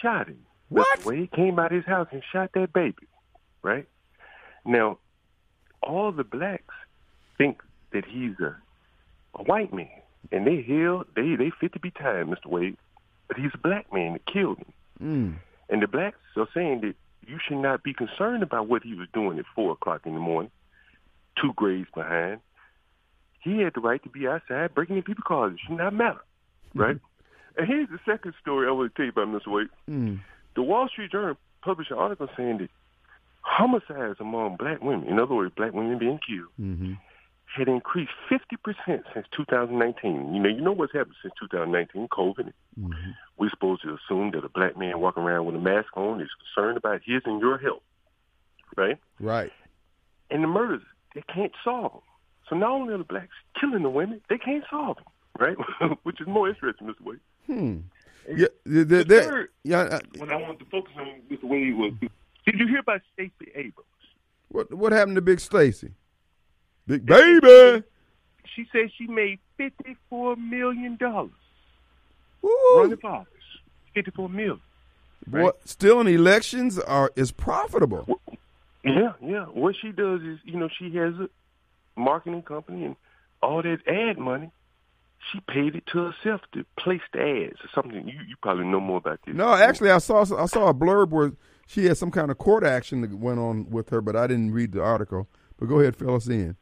shot him. What? Mr. Wade came out of his house and shot that baby, right? Now, all the blacks think that he's a, a white man, and they held they they fit to be tied, Mr. Wade, but he's a black man that killed him. Mm. And the blacks are saying that you should not be concerned about what he was doing at four o'clock in the morning, two grades behind. He had the right to be outside breaking in people's cars. It should not matter, right? and here's the second story I want to tell you about, Mr. Wade. Mm. The Wall Street Journal published an article saying that homicides among black women, in other words, black women being killed, Mm-hmm. had increased 50% since 2019. You know, you know what's happened since 2019, COVID. Mm-hmm. We're supposed to assume that a black man walking around with a mask on is concerned about his and your health, right? Right. And the murders, they can't solve them. So not only are the blacks killing the women, they can't solve them, right? Which is more interesting, Mr. Wade. Hmm. Yeah, the, the, The third- yeah. uh, What I wanted to focus on, Mr. Wade, was did you hear about Stacey Abrams? What what happened to Big Stacey? Big baby. She said she made $54 million Woo. running for office. $54 million. Boy, still in elections are is profitable. Yeah, yeah. What she does is, you know, she has a marketing company and all that ad money. She paid it to herself to place the ads or something. You you probably know more about this. No, actually, I saw I saw a blurb where she had some kind of court action that went on with her, but I didn't read the article. But go ahead, fill us in.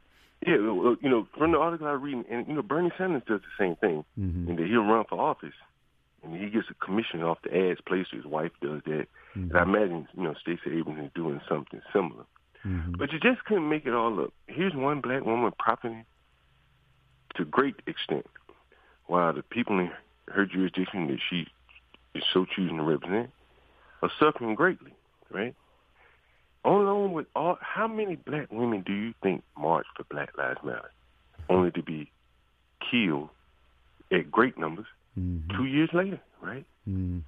Yeah, you know, from the article I read, and you know, Bernie Sanders does the same thing, Mhm. and that he'll run for office, and he gets a commission off the ads placed. His wife does that, and I imagine you know Stacey Abrams is doing something similar. Mhm. But you just couldn't make it all up. Here's one black woman profiting to great extent, while the people in her jurisdiction that she is so choosing to represent are suffering greatly, right? On along with all, how many black women do you think marched for Black Lives Matter, only to be killed at great numbers Mm-hmm. Two years later, right? Mm.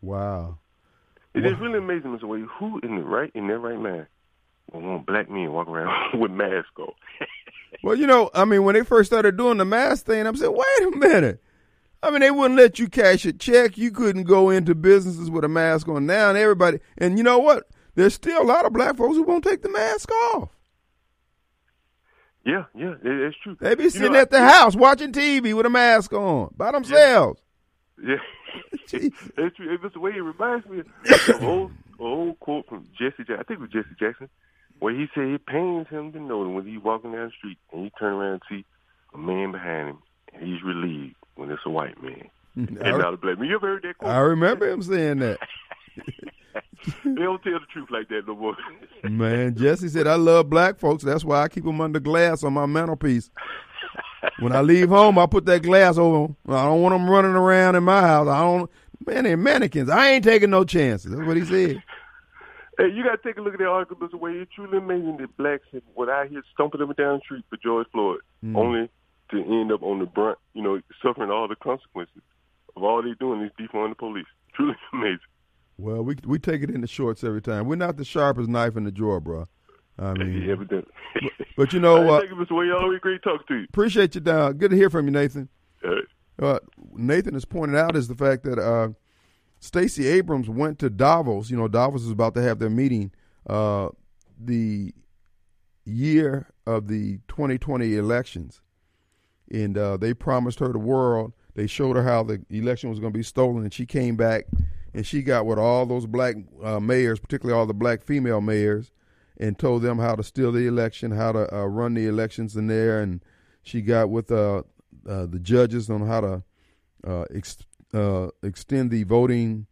Wow. It wow. is really amazing, Mr. Wade. Who in the right in their right mind will want black men walk around with masks on? well, you know, I mean, when they first started doing the mask thing, I'm saying, wait a minute. I mean, they wouldn't let you cash a check. You couldn't go into businesses with a mask on now, and everybody. And you know what? There's still a lot of black folks who won't take the mask off. Yeah, yeah, it's true. They be sitting you know, at the I, house watching TV with a mask on by themselves. Yeah, yeah. it's true. It's the way it reminds me of an old, old quote from Jesse Jackson. I think it was Jesse Jackson, where he said it pains him to know that when he's walking down the street and he turn around and see a man behind him, he's relieved when it's a white man. and not a black man. You ever heard that quote? I remember him saying that. they don't tell the truth like that no more. Man, Jesse said, I love black folks. That's why I keep them under glass on my mantelpiece. when I leave home, I put that glass over them. I don't want them running around in my house. I don't, man, they're mannequins. I ain't taking no chances. That's what he said. Hey, you got to take a look at that article, Mr. Wade. It's truly amazing that blacks were out here stomping them down the street for George Floyd, mm. only to end up on the brunt, you know, suffering all the consequences of all they're doing is defund the police. Truly amazing. Well, we we take it in the shorts every time. We're not the sharpest knife in the drawer, bro. I mean, evidently. but, but, you know what? Uh, thank you, Mr. Wade. Always great talk to you. Appreciate you, down. Good to hear from you, Nathan. Uh, Nathan has pointed out is the fact that uh, Stacey Abrams went to Davos. You know, Davos is about to have their meeting. Uh, the year of the 2020 elections, and uh, they promised her the world. They showed her how the election was going to be stolen, and she came back and she got with all those black uh, mayors, particularly all the black female mayors, and told them how to steal the election, how to uh, run the elections in there, and she got with uh, uh the judges on how to uh, ex extend the voting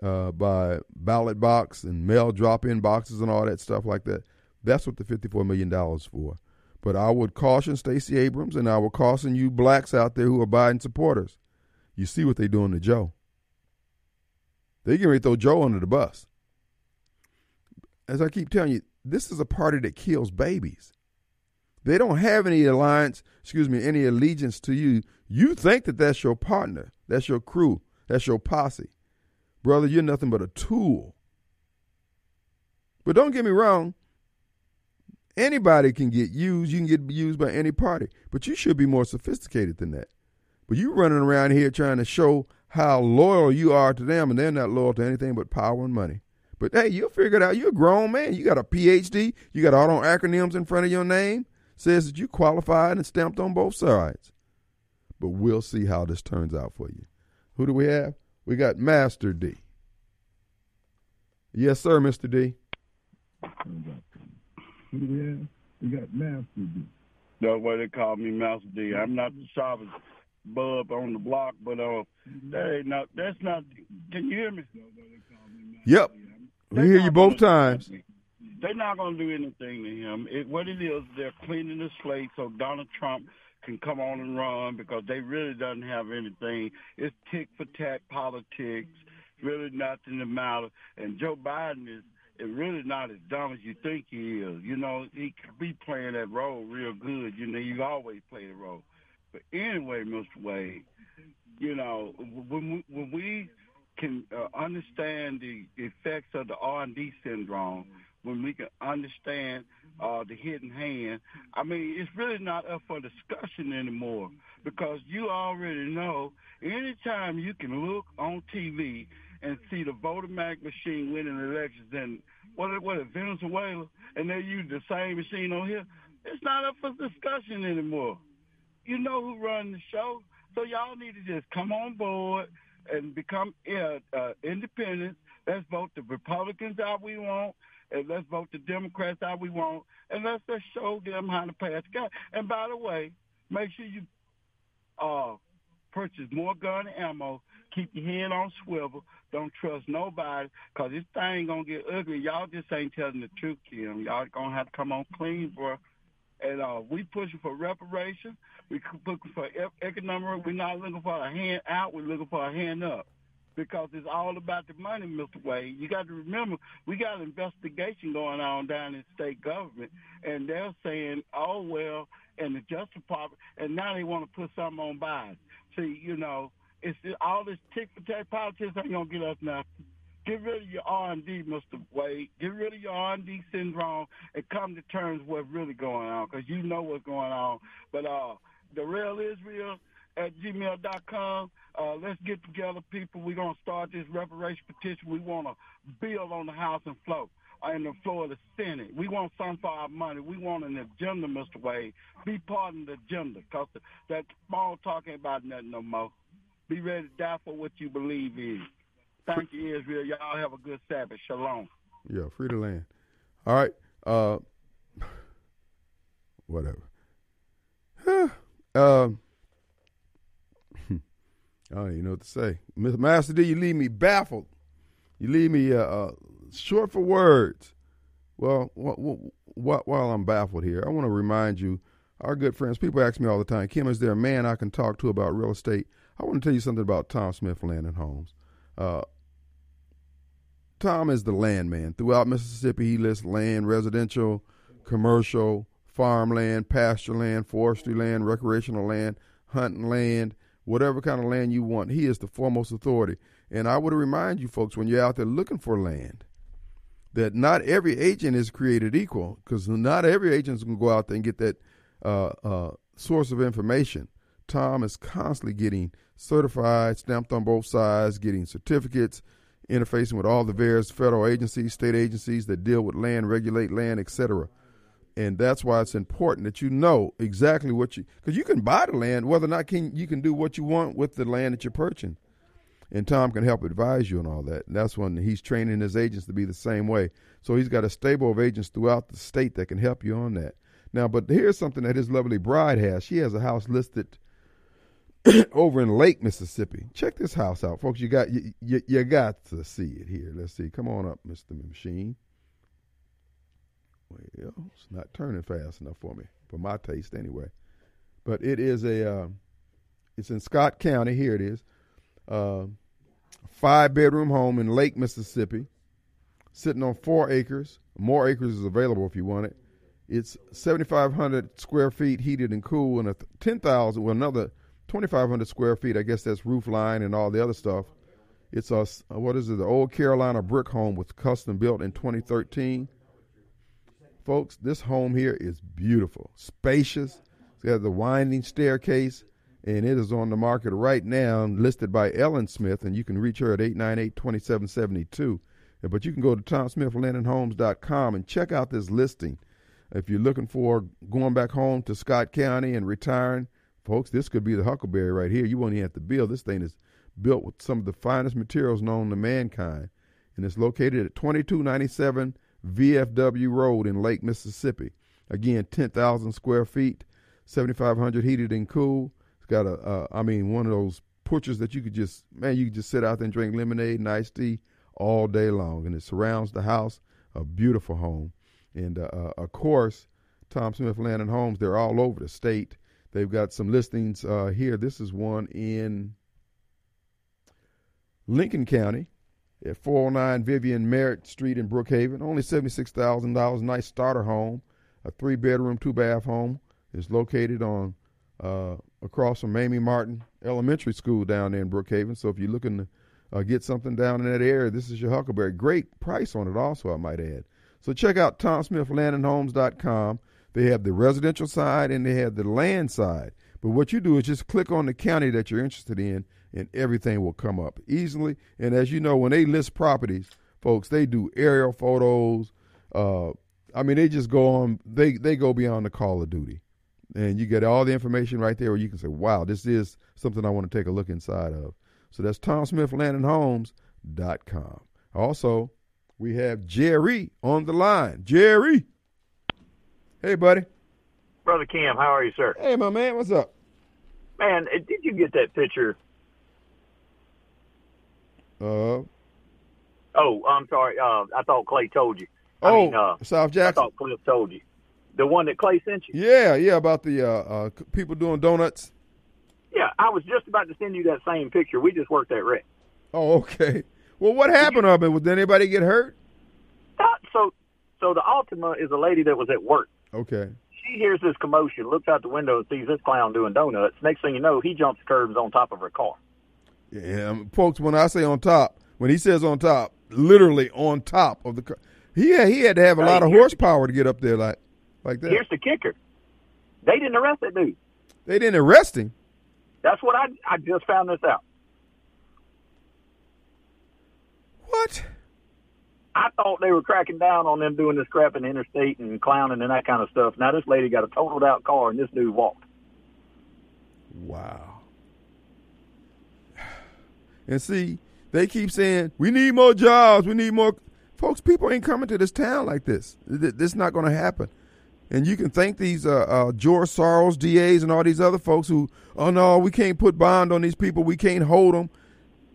by ballot box and mail drop-in boxes and all that stuff like that. That's what the fifty-four million dollars for. But I would caution Stacey Abrams, and I would caution you blacks out there who are Biden supporters. You see what they're doing to Joe. They can throw Joe under the bus. As I keep telling you, this is a party that kills babies. They don't have any alliance, excuse me, any allegiance to you. You think that that's your partner, that's your crew, that's your posse. Brother, you're nothing but a tool. But don't get me wrong, anybody can get used. You can get used by any party, but you should be more sophisticated than that. But you running around here trying to show how loyal you are to them, and they're not loyal to anything but power and money. But hey, you'll figure it out. You're a grown man. You got a PhD. You got all those acronyms in front of your name. Says that you qualified and stamped on both sides. But we'll see how this turns out for you. Who do we have? We got Master D. Yes, sir, Mr. D. Who do we have? We got Master D. That's why they call me Master D. I'm not the sharpest bub on the block, but uh, that ain't not. That's not. Can you hear me? Yep, we hear you both times. They're not going to do anything to him. It, what it is, they're cleaning the slate so Donald Trump can come on and run because they really doesn't have anything. It's tick for tat politics. Really nothing to matter. And Joe Biden is is really not as dumb as you think he is. You know, he could be playing that role real good. You know, you always play the role. But anyway, Mr. Wade, you know, when we, when we can uh, understand the effects of the R&D syndrome, when we can understand uh, the hidden hand, I mean, it's really not up for discussion anymore because you already know anytime you can look on TV and see the Votomatic machine winning elections in what what Venezuela, and they use the same machine on here, it's not up for discussion anymore you know who run the show. So y'all need to just come on board and become uh, uh, independent. Let's vote the Republicans out we want, and let's vote the Democrats out we want, and let's just show them how to pass gun. And by the way, make sure you uh, purchase more gun ammo. Keep your head on swivel. Don't trust nobody, cause this thing gonna get ugly. Y'all just ain't telling the truth, Kim. Y'all gonna have to come on clean, bro. And uh, we pushing for reparation. We looking for economic. We're not looking for a hand out. We're looking for a hand up because it's all about the money, Mr. Wade. You got to remember, we got an investigation going on down in state government, and they're saying, oh, well, and the Justice Department, and now they want to put something on Biden. See, you know, It's all this tick for tack politics ain't gonna get us nothing. Get rid of your R and D, Mr. Wade. Get rid of your R and D syndrome and come to terms with what's really going on, because you know what's going on. But uh, the real Israel at gmail.com. Uh, let's get together, people. We're gonna start this reparation petition. We want to build on the House and floor in the floor of the Senate. We want some for our money. We want an agenda, Mr. Wade. Be part of the agenda, because that small talking about nothing no more. Be ready to die for what you believe in. Thank you, Israel. Y'all have a good Sabbath. Shalom. Yeah, free the land. All right. Uh, whatever. um, I don't even know what to say. Master D, you leave me baffled. You leave me uh, uh, short for words. Well, wh- wh- while I'm baffled here, I want to remind you, our good friends, people ask me all the time, Kim, is there a man I can talk to about real estate? I want to tell you something about Tom Smith Land and Homes. Uh, Tom is the land man. Throughout Mississippi, he lists land, residential, commercial, farmland, pasture land, forestry land, recreational land, hunting land, whatever kind of land you want. He is the foremost authority. And I would remind you folks when you're out there looking for land that not every agent is created equal because not every agent is going to go out there and get that uh, uh, source of information. Tom is constantly getting certified, stamped on both sides, getting certificates, interfacing with all the various federal agencies, state agencies that deal with land, regulate land, etc and that's why it's important that you know exactly what you because you can buy the land whether or not can you can do what you want with the land that you're purchasing. And tom can help advise you on all that. And that's when he's training his agents to be the same way. So he's got a stable of agents throughout the state that can help you on that. Now but here's something that his lovely bride has. She has a house listed over in lake mississippi check this house out folks you got you, you, you got to see it here let's see come on up mr machine well, it's not turning fast enough for me, for my taste anyway. But it is a, uh, it's in Scott County. Here it is, uh, five bedroom home in Lake, Mississippi, sitting on four acres. More acres is available if you want it. It's 7,500 square feet heated and cool, and a 10,000, well, another 2,500 square feet. I guess that's roof line and all the other stuff. It's a uh, what is it? The old Carolina brick home was custom built in 2013 folks, this home here is beautiful, spacious. It's got the winding staircase, and it is on the market right now, listed by Ellen Smith, and you can reach her at 898-2772. But you can go to tomsmithlandandhomes.com and check out this listing. If you're looking for going back home to Scott County and retiring, folks, this could be the Huckleberry right here. You won't even have to build. This thing is built with some of the finest materials known to mankind, and it's located at 2297 VFW Road in Lake, Mississippi. Again, 10,000 square feet, 7,500 heated and cool. It's got a, uh, I mean, one of those porches that you could just, man, you could just sit out there and drink lemonade and iced tea all day long. And it surrounds the house, a beautiful home. And uh, uh, of course, Tom Smith Land and Homes, they're all over the state. They've got some listings uh, here. This is one in Lincoln County at 409 Vivian Merritt Street in Brookhaven. Only $76,000, nice starter home, a three bedroom, two bath home. It's located on uh, across from Mamie Martin Elementary School down there in Brookhaven. So if you're looking to uh, get something down in that area, this is your Huckleberry. Great price on it, also, I might add. So check out TomSmithLandandHomes.com. They have the residential side and they have the land side. But what you do is just click on the county that you're interested in and everything will come up easily. And as you know, when they list properties, folks, they do aerial photos. Uh, I mean, they just go on. They they go beyond the call of duty, and you get all the information right there. Where you can say, "Wow, this is something I want to take a look inside of." So that's TomSmithLandandHomes.com. Also, we have Jerry on the line. Jerry, hey, buddy. Brother Cam, how are you, sir? Hey, my man, what's up? Man, did you get that picture uh. Oh, I'm sorry. Uh, I thought Clay told you. I oh, mean, uh, South Jackson. I thought Cliff told you. The one that Clay sent you. Yeah, yeah, about the uh, uh, people doing donuts. Yeah, I was just about to send you that same picture. We just worked that wreck. Oh, okay. Well, what happened of it? Did anybody get hurt? Uh, so, so the Altima is a lady that was at work. Okay. She hears this commotion, looks out the window, and sees this clown doing donuts. Next thing you know, he jumps the curbs on top of her car. Yeah, um, folks. When I say on top, when he says on top, literally on top of the car, he had, he had to have a Hey, lot of horsepower to get up there like like that. Here's the kicker: they didn't arrest that dude. They didn't arrest him. That's what I I just found this out. What? I thought they were cracking down on them doing this crap in the interstate and clowning and that kind of stuff. Now this lady got a totaled out car and this dude walked. Wow. And see, they keep saying we need more jobs. We need more. Folks, people ain't coming to this town like this. This is not going to happen. And you can thank these uh, uh, George Soros, DAs, and all these other folks who, oh no, we can't put bond on these people. We can't hold them.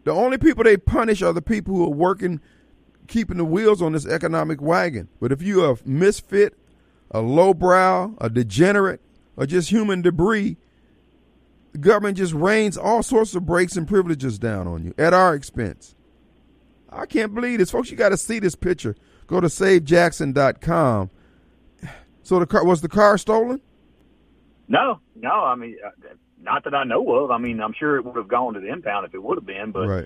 The only people they punish are the people who are working, keeping the wheels on this economic wagon. But if you're a misfit, a lowbrow, a degenerate, or just human debris, the government just rains all sorts of breaks and privileges down on you at our expense. I can't believe this. Folks, you got to see this picture. Go to savejackson.com. So the car was the car stolen? No, no, I mean, uh, not that I know of. I mean, I'm sure it would have gone to the impound if it would have been, but right.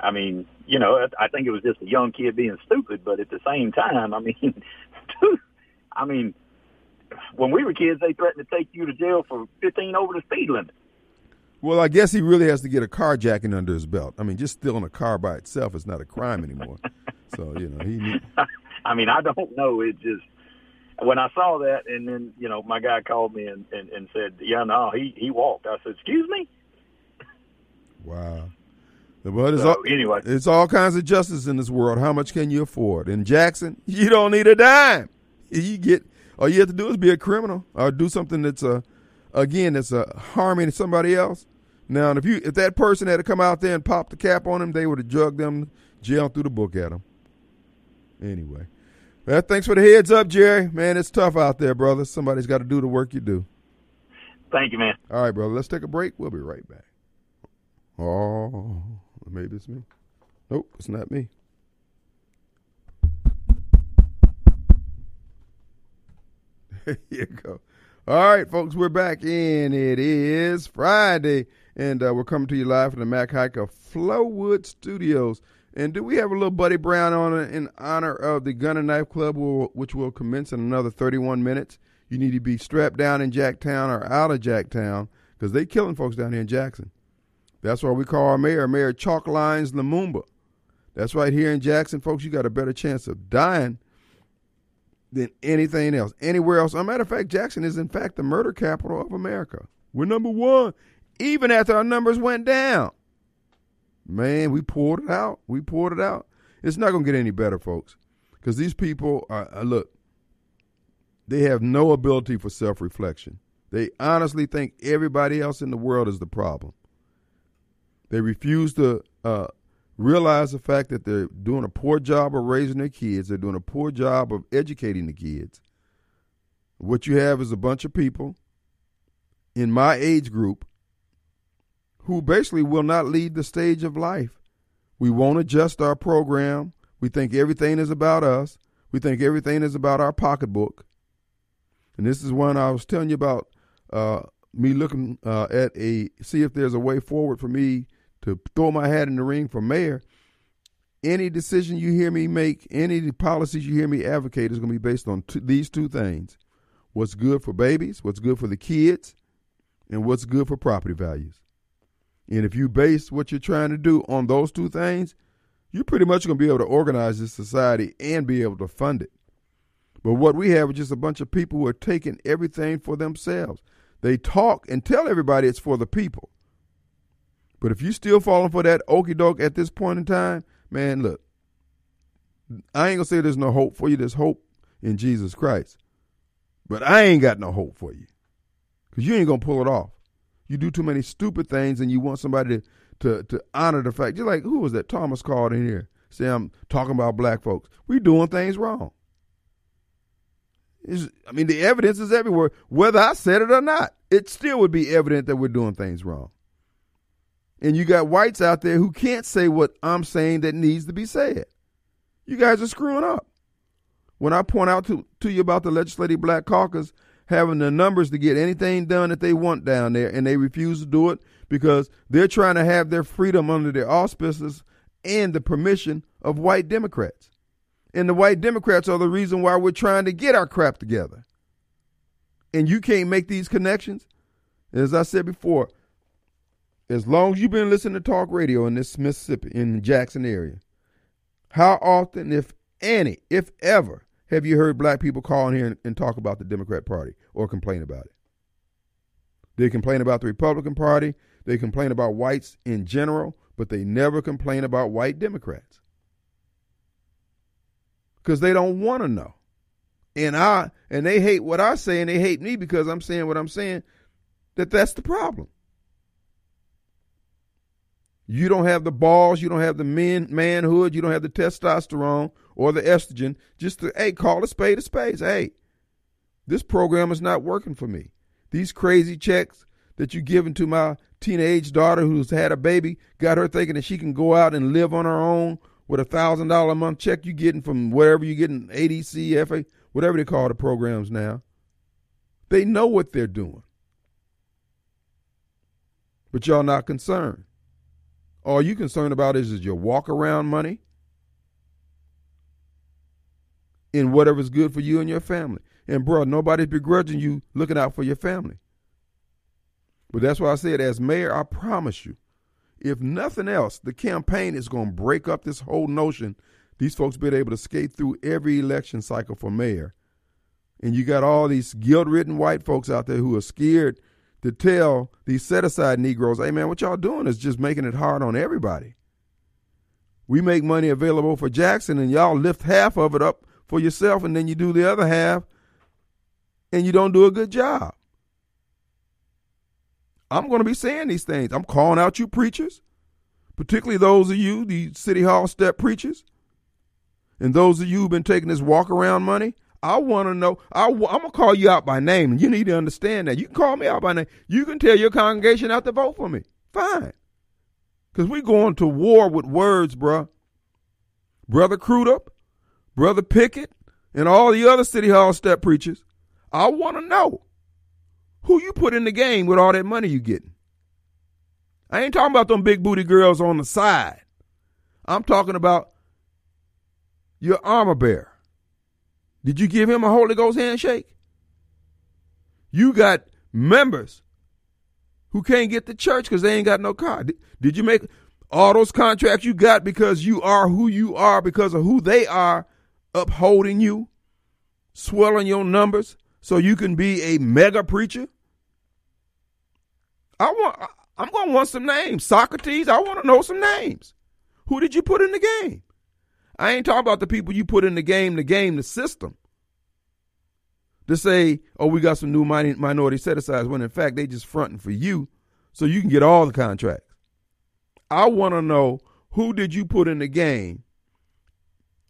I mean, you know, I- I think it was just a young kid being stupid. But at the same time, I mean, dude, I mean, when we were kids, they threatened to take you to jail for 15 over the speed limit. Well, I guess he really has to get a carjacking under his belt. I mean, just stealing a car by itself is not a crime anymore. so, you know, he need, I mean, I don't know. It just when I saw that, and then you know, my guy called me and, and, and said, "Yeah, no, he he walked." I said, "Excuse me." wow. But it's So, all, anyway. it's all kinds of justice in this world. How much can you afford? In Jackson, you don't need a dime. You get all you have to do is be a criminal or do something that's a again that's a harming somebody else. Now, if you if that person had to come out there and pop the cap on him, they would have drugged them, jail through the book at them. Anyway, well, thanks for the heads up, Jerry. Man, it's tough out there, brother. Somebody's got to do the work you do. Thank you, man. All right, brother. Let's take a break. We'll be right back. Oh, maybe it's me. Nope, it's not me. There you go. All right, folks, we're back in. It is Friday, and uh, we're coming to you live from the Mac Haik Flowood Studios. And do we have a little Buddy Brown on in honor of the Gun and Knife Club, which will commence in another 31 minutes? You need to be strapped down in Jacktown or out of Jacktown because they're killing folks down here in Jackson. That's why we call our mayor Mayor Chalk Lines Lumumba. That's right here in Jackson, folks. You got a better chance of dying than anything else, anywhere else. As a matter of fact, Jackson is in fact the murder capital of America. We're number one, even after our numbers went down. Man, we poured it out. We poured it out. It's not going to get any better, folks, because these people are uh, look. They have no ability for self-reflection. They honestly think everybody else in the world is the problem. They refuse to uh, realize the fact that they're doing a poor job of raising their kids. They're doing a poor job of educating the kids. What you have is a bunch of people in my age group who basically will not lead the stage of life. We won't adjust our program. We think everything is about us. We think everything is about our pocketbook. And this is one I was telling you about uh, me looking uh, at a see if there's a way forward for me to throw my hat in the ring for mayor. Any decision you hear me make, any policies you hear me advocate is going to be based on these two things: what's good for babies, what's good for the kids, and what's good for property values. And if you base what you're trying to do on those two things, you're pretty much going to be able to organize this society and be able to fund it. But what we have is just a bunch of people who are taking everything for themselves. They talk and tell everybody it's for the people. But if you still falling for that okey doke at this point in time, man, look, I ain't gonna say there's no hope for you. There's hope in Jesus Christ. But I ain't got no hope for you. Because you ain't gonna pull it off. You do too many stupid things and you want somebody to, to, to honor the fact. You're like, who was that Thomas called in here? Say I'm talking about black folks. We doing things wrong. It's, I mean, the evidence is everywhere. Whether I said it or not, it still would be evident that we're doing things wrong. And you got whites out there who can't say what I'm saying that needs to be said. You guys are screwing up. When I point out to, to you about the Legislative Black Caucus having the numbers to get anything done that they want down there, and they refuse to do it because they're trying to have their freedom under their auspices and the permission of white Democrats. And the white Democrats are the reason why we're trying to get our crap together. And you can't make these connections. As I said before, as long as you've been listening to talk radio in this Mississippi, in the Jackson area, how often, if any, if ever, have you heard black people call in here and, and talk about the Democrat Party or complain about it? They complain about the Republican Party. They complain about whites in general, but they never complain about white Democrats because they don't want to know. And I and they hate what I say, and they hate me because I'm saying what I'm saying. That that's the problem. You don't have the balls, you don't have the men manhood, you don't have the testosterone or the estrogen. Just to hey, call a spade a spade. Hey, this program is not working for me. These crazy checks that you're giving to my teenage daughter who's had a baby got her thinking that she can go out and live on her own with a thousand dollar a month check you're getting from wherever you're getting ADC, FA, whatever they call the programs now. They know what they're doing. But y'all not concerned. All you concerned about is, is your walk around money in whatever's good for you and your family. And bro, nobody's begrudging you looking out for your family. But that's why I said, as mayor, I promise you, if nothing else, the campaign is going to break up this whole notion. These folks been able to skate through every election cycle for mayor. And you got all these guilt ridden white folks out there who are scared to tell these set aside Negroes, hey man, what y'all doing is just making it hard on everybody. We make money available for Jackson and y'all lift half of it up for yourself and then you do the other half and you don't do a good job. I'm going to be saying these things. I'm calling out you preachers, particularly those of you, the City Hall step preachers, and those of you who've been taking this walk around money. I want to know. I, am going to call you out by name, you need to understand that. You can call me out by name. You can tell your congregation not to vote for me. Fine. Because we going to war with words, bruh. Brother Crudup, Brother Pickett, and all the other City Hall step preachers. I want to know. Who you put in the game with all that money you getting? I ain't talking about them big booty girls on the side. I'm talking about your armor bearer. Did you give him a Holy Ghost handshake? You got members who can't get to church because they ain't got no car. Did, did you make all those contracts you got because you are who you are because of who they are upholding you, swelling your numbers, so you can be a mega preacher? I want I'm going to want some names. Socrates, I want to know some names. Who did you put in the game? I ain't talking about the people you put in the game, the game, the system. To say, oh, we got some new minority set asides when in fact they just fronting for you so you can get all the contracts. I want to know who did you put in the game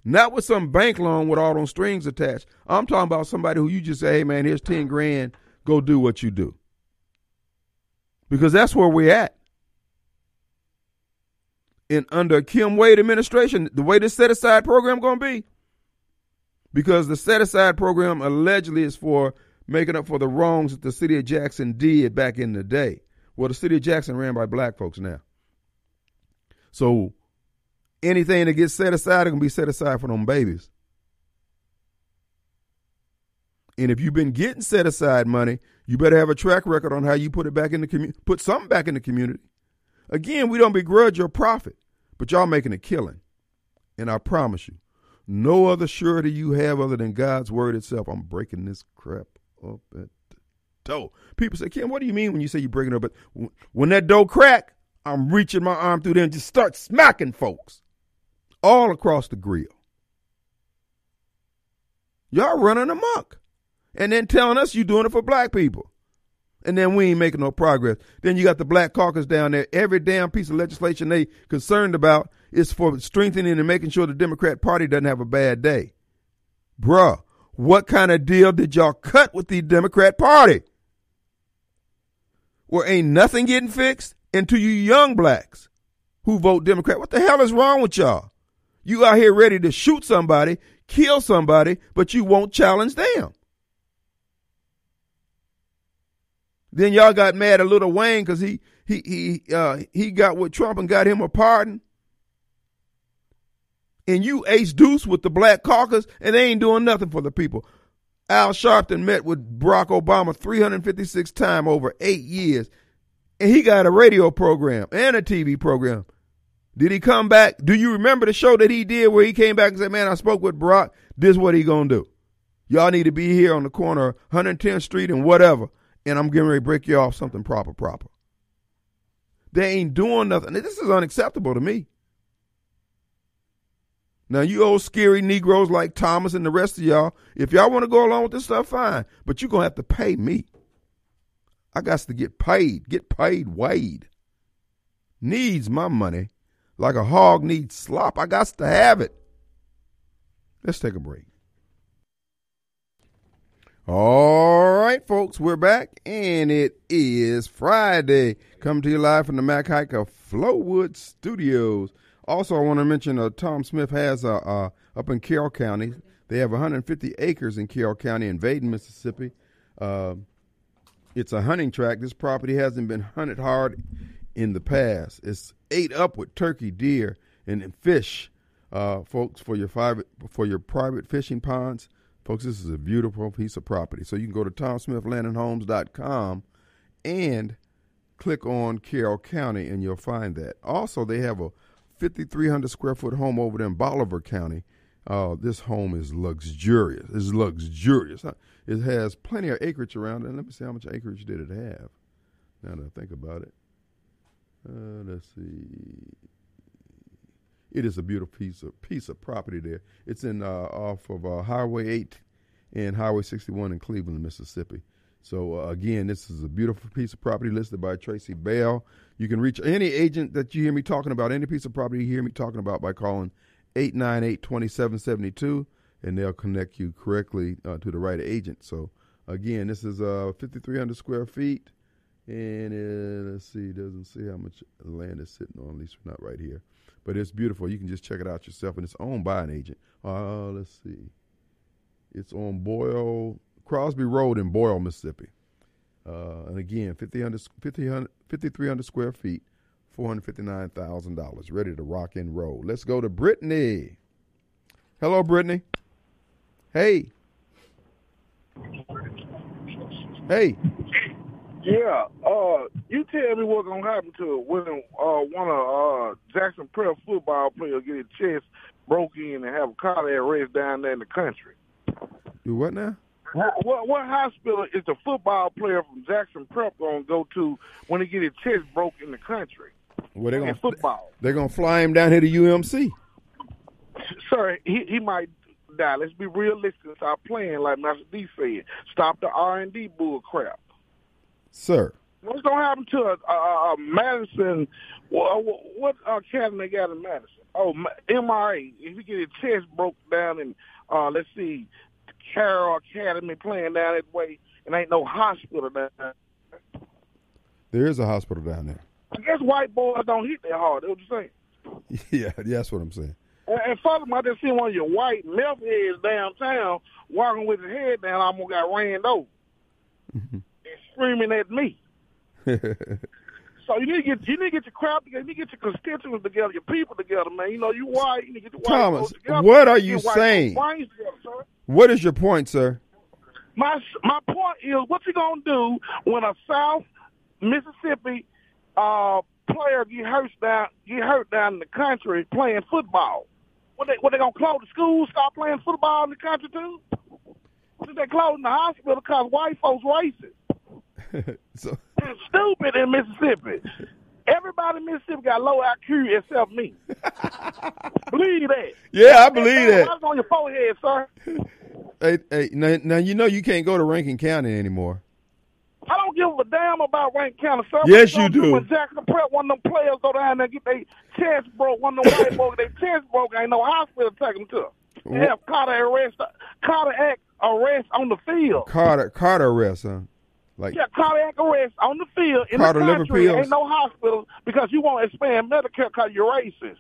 not with some bank loan with all those strings attached. I'm talking about somebody who you just say, hey, man, here's 10 grand, go do what you do. Because that's where we're at. And under Kim Wade administration, the way this set aside program going to be, because the set aside program allegedly is for making up for the wrongs that the city of Jackson did back in the day. Well, the city of Jackson ran by black folks now. So anything that gets set aside is going to be set aside for them babies. And if you've been getting set aside money, you better have a track record on how you put it back in the community, put something back in the community. Again, we don't begrudge your profit, but y'all making a killing. And I promise you, no other surety you have other than God's word itself. I'm breaking this crap up at the door. People say, Kim, what do you mean when you say you're breaking up? But when that door crack, I'm reaching my arm through there and just start smacking folks all across the grill. Y'all running amok. And then telling us you're doing it for black people. And then we ain't making no progress. Then you got the black caucus down there. Every damn piece of legislation they concerned about is for strengthening and making sure the Democrat Party doesn't have a bad day. Bruh, what kind of deal did y'all cut with the Democrat Party? Where ain't nothing getting fixed? And to you young blacks who vote Democrat, what the hell is wrong with y'all? You out here ready to shoot somebody, kill somebody, but you won't challenge them. Then y'all got mad at Lil Wayne because he he he uh, he got with Trump and got him a pardon. And you ace deuce with the Black Caucus, and they ain't doing nothing for the people. Al Sharpton met with Barack Obama 356 times over eight years, and he got a radio program and a TV program. Did he come back? Do you remember the show that he did where he came back and said, "Man, I spoke with Barack. This is what he gonna do. Y'all need to be here on the corner of 110th Street and whatever, and I'm getting ready to break you off something proper, proper." They ain't doing nothing. This is unacceptable to me. Now, you old scary Negroes like Thomas and the rest of y'all, if y'all want to go along with this stuff, fine. But you're going to have to pay me. I got to get paid. Get paid Wade. Needs my money like a hog needs slop. I got to have it. Let's take a break. All right, folks, we're back, and it is Friday. Coming to you live from the Mac Haik Flowood Studios. Also, I want to mention uh, Tom Smith has uh, uh, up in Carroll County. They have 150 acres in Carroll County in Vaiden, Mississippi. Uh, it's a hunting tract. This property hasn't been hunted hard in the past. It's ate up with turkey, deer, and fish, uh, folks, for your private for your private fishing ponds. Folks, this is a beautiful piece of property. So you can go to tomsmithlandandhomes.com and click on Carroll County, and you'll find that. Also, they have a 5,300 square foot home over there in Bolivar County. Uh, this home is luxurious. It's luxurious. It has plenty of acreage around it. Let me see how much acreage did it have. Now that I think about it, uh, let's see. It is a beautiful piece of piece of property there. It's in uh, off of uh, Highway 8 and Highway 61 in Cleveland, Mississippi. So uh, again, this is a beautiful piece of property listed by Tracy Bell. You can reach any agent that you hear me talking about, any piece of property you hear me talking about by calling 898-2772 and they'll connect you correctly uh, to the right agent. So again, this is uh, 5,300 square feet. And uh, let's see, doesn't see how much land is sitting on, at least not right here. But it's beautiful. You can just check it out yourself, and it's owned by an agent. Uh, let's see. It's on Boyle, Crosby Road in Boyle, Mississippi. Uh, and again, 5,300 square feet, $459,000, ready to rock and roll. Let's go to Brittany. Hello, Brittany. Hey. Hey. Yeah, uh, you tell me what's gonna happen to when uh, one of uh, Jackson Prep football players get his chest broke in and have a cardiac arrest down there in the country. Do what now? What, what, what hospital is the football player from Jackson Prep gonna go to when he get his chest broke in the country? Well, they're gonna football. They're gonna fly him down here to UMC. Sir, he he might die. Let's be realistic. Stop playing like Master D said. Stop the R and D bull crap. Sir. What's gonna happen to a, a, a Madison? What, what academy they got in Madison? Oh, MRA. If you get his chest broke down in, uh, let's see, Carroll Academy playing down that way, and ain't no hospital down there. There is a hospital down there. I guess white boys don't hit that hard. That's what you're saying. Yeah, that's what I'm saying. And, and furthermore, I just seen one of your white meth heads downtown walking with his head down, almost got ran over. Screaming at me. so you need to get you need to get your crowd together. You need to get your constituents together, your people together, man. You know you white. You need to get the white Thomas, together. what are you saying? Together, what is your point, sir? My my point is, what you gonna do when a South Mississippi uh, player get hurt down get hurt down in the country playing football? What they what they gonna close the schools? Stop playing football in the country too? Since they closing the hospital because white folks racist. so stupid in Mississippi. Everybody in Mississippi got low IQ except me. believe that. Yeah, I believe that. On your forehead, sir? Hey, hey, now, now you know you can't go to Rankin County anymore. I don't give a damn about Rankin County, sir. Yes, you do. When Jackson Prep, one of them players go down there and get their chest broke, one of them white boys, their chest broke, ain't no hospital to take them to. They have Carter arrest, Carter act arrest on the field. Carter, Carter arrest, huh? Like yeah, cardiac arrest on the field in the country. Ain't no hospital because you want to expand Medicare because you're racist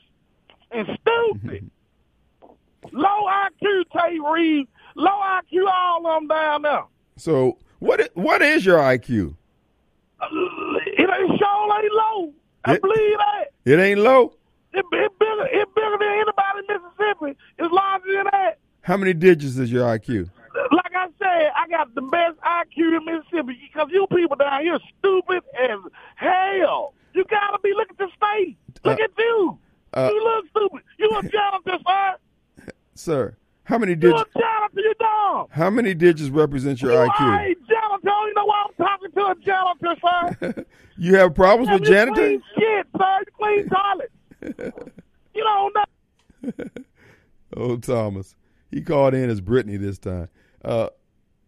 and stupid. Mm-hmm. low IQ, Tate Reeves. Low IQ, all of them down there. So what? What is your IQ? Uh, it ain't sure ain't low. I it, believe that. It ain't low. It, it bigger. It bigger than anybody in Mississippi. It's larger than that. How many digits is your IQ? Like said, I got the best IQ in Mississippi because you people down here stupid as hell. You gotta be. Look at the state. Look Uh, at you. uh, you look stupid. You a janitor, sir. Sir, how many digits? You a janitor. You dumb. How many digits represent your you IQ? are a janitor. You know why I'm talking to a janitor, sir? You have problems with you janitor? clean shit, sir. You clean toilets. you don't know. Oh, Thomas. He called in as Brittany this time. Uh,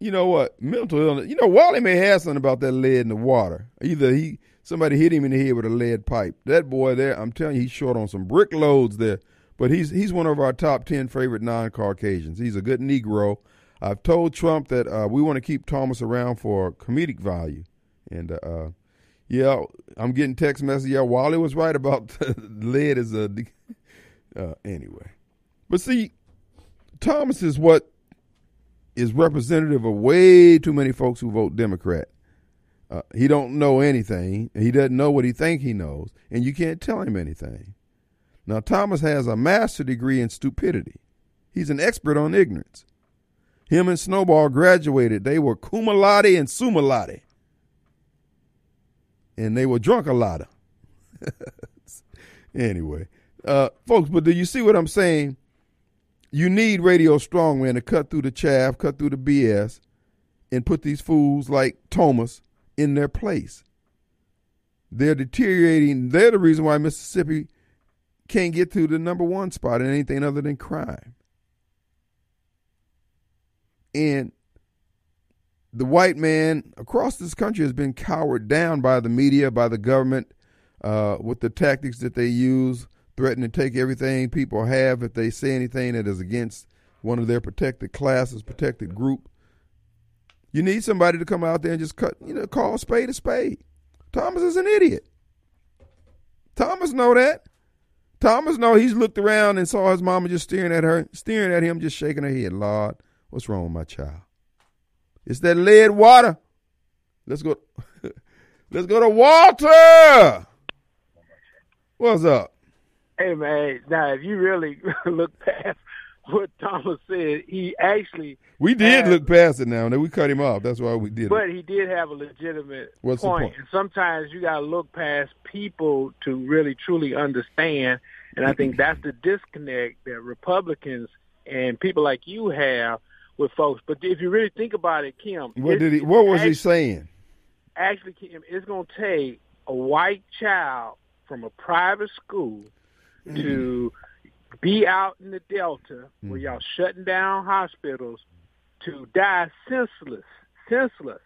you know what? Mental illness. You know, Wally may have something about that lead in the water. Either he somebody hit him in the head with a lead pipe. That boy there, I'm telling you, he's short on some brick loads there. But he's he's one of our top ten favorite non-Caucasians. He's a good Negro. I've told Trump that uh, we want to keep Thomas around for comedic value, and uh, yeah, I'm getting text messages. Yeah, Wally was right about the lead as a. Uh, anyway, but see, Thomas is what is representative of way too many folks who vote Democrat. Uh, he don't know anything. He doesn't know what he think he knows, and you can't tell him anything. Now Thomas has a master degree in stupidity. He's an expert on ignorance. Him and Snowball graduated. They were cum laude and summa laude, and they were drunk a lot. anyway, uh, folks, but do you see what I'm saying? You need radio strongman to cut through the chaff, cut through the BS, and put these fools like Thomas in their place. They're deteriorating. They're the reason why Mississippi can't get to the number one spot in anything other than crime. And the white man across this country has been cowered down by the media, by the government, uh, with the tactics that they use, threaten to take everything people have if they say anything that is against one of their protected classes, protected group. You need somebody to come out there and just cut, you know, call spade a spade. Thomas is an idiot. Thomas know that. Thomas know he's looked around and saw his mama just staring at her, staring at him, just shaking her head. Lord, what's wrong with my child? It's that lead water. Let's go. Let's go to Walter. What's up? Hey man, now if you really look past what Thomas said, he actually, We did Uh, look past it now, and then we cut him off. That's why we did but it. he did have a legitimate What's the point? And sometimes you got to look past people to really truly understand. And I think that's the disconnect that Republicans and people like you have with folks. But if you really think about it, Kim, What did he? What was he saying? actually, Kim, it's going to take a white child from a private school to be out in the Delta where mm-hmm. y'all shutting down hospitals to die senseless, senseless,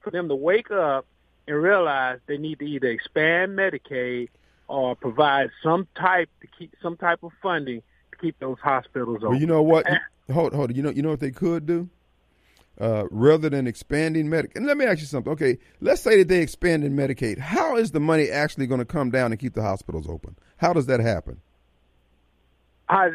for them to wake up and realize they need to either expand Medicaid or provide some type to keep some type of funding to keep those hospitals open. Well, you know what? hold, hold. You know, you know what they could do. Uh, rather than expanding Medicaid, and let me ask you something. Okay, let's say that they expanded Medicaid. How is the money actually going to come down and keep the hospitals open? How does that happen? How-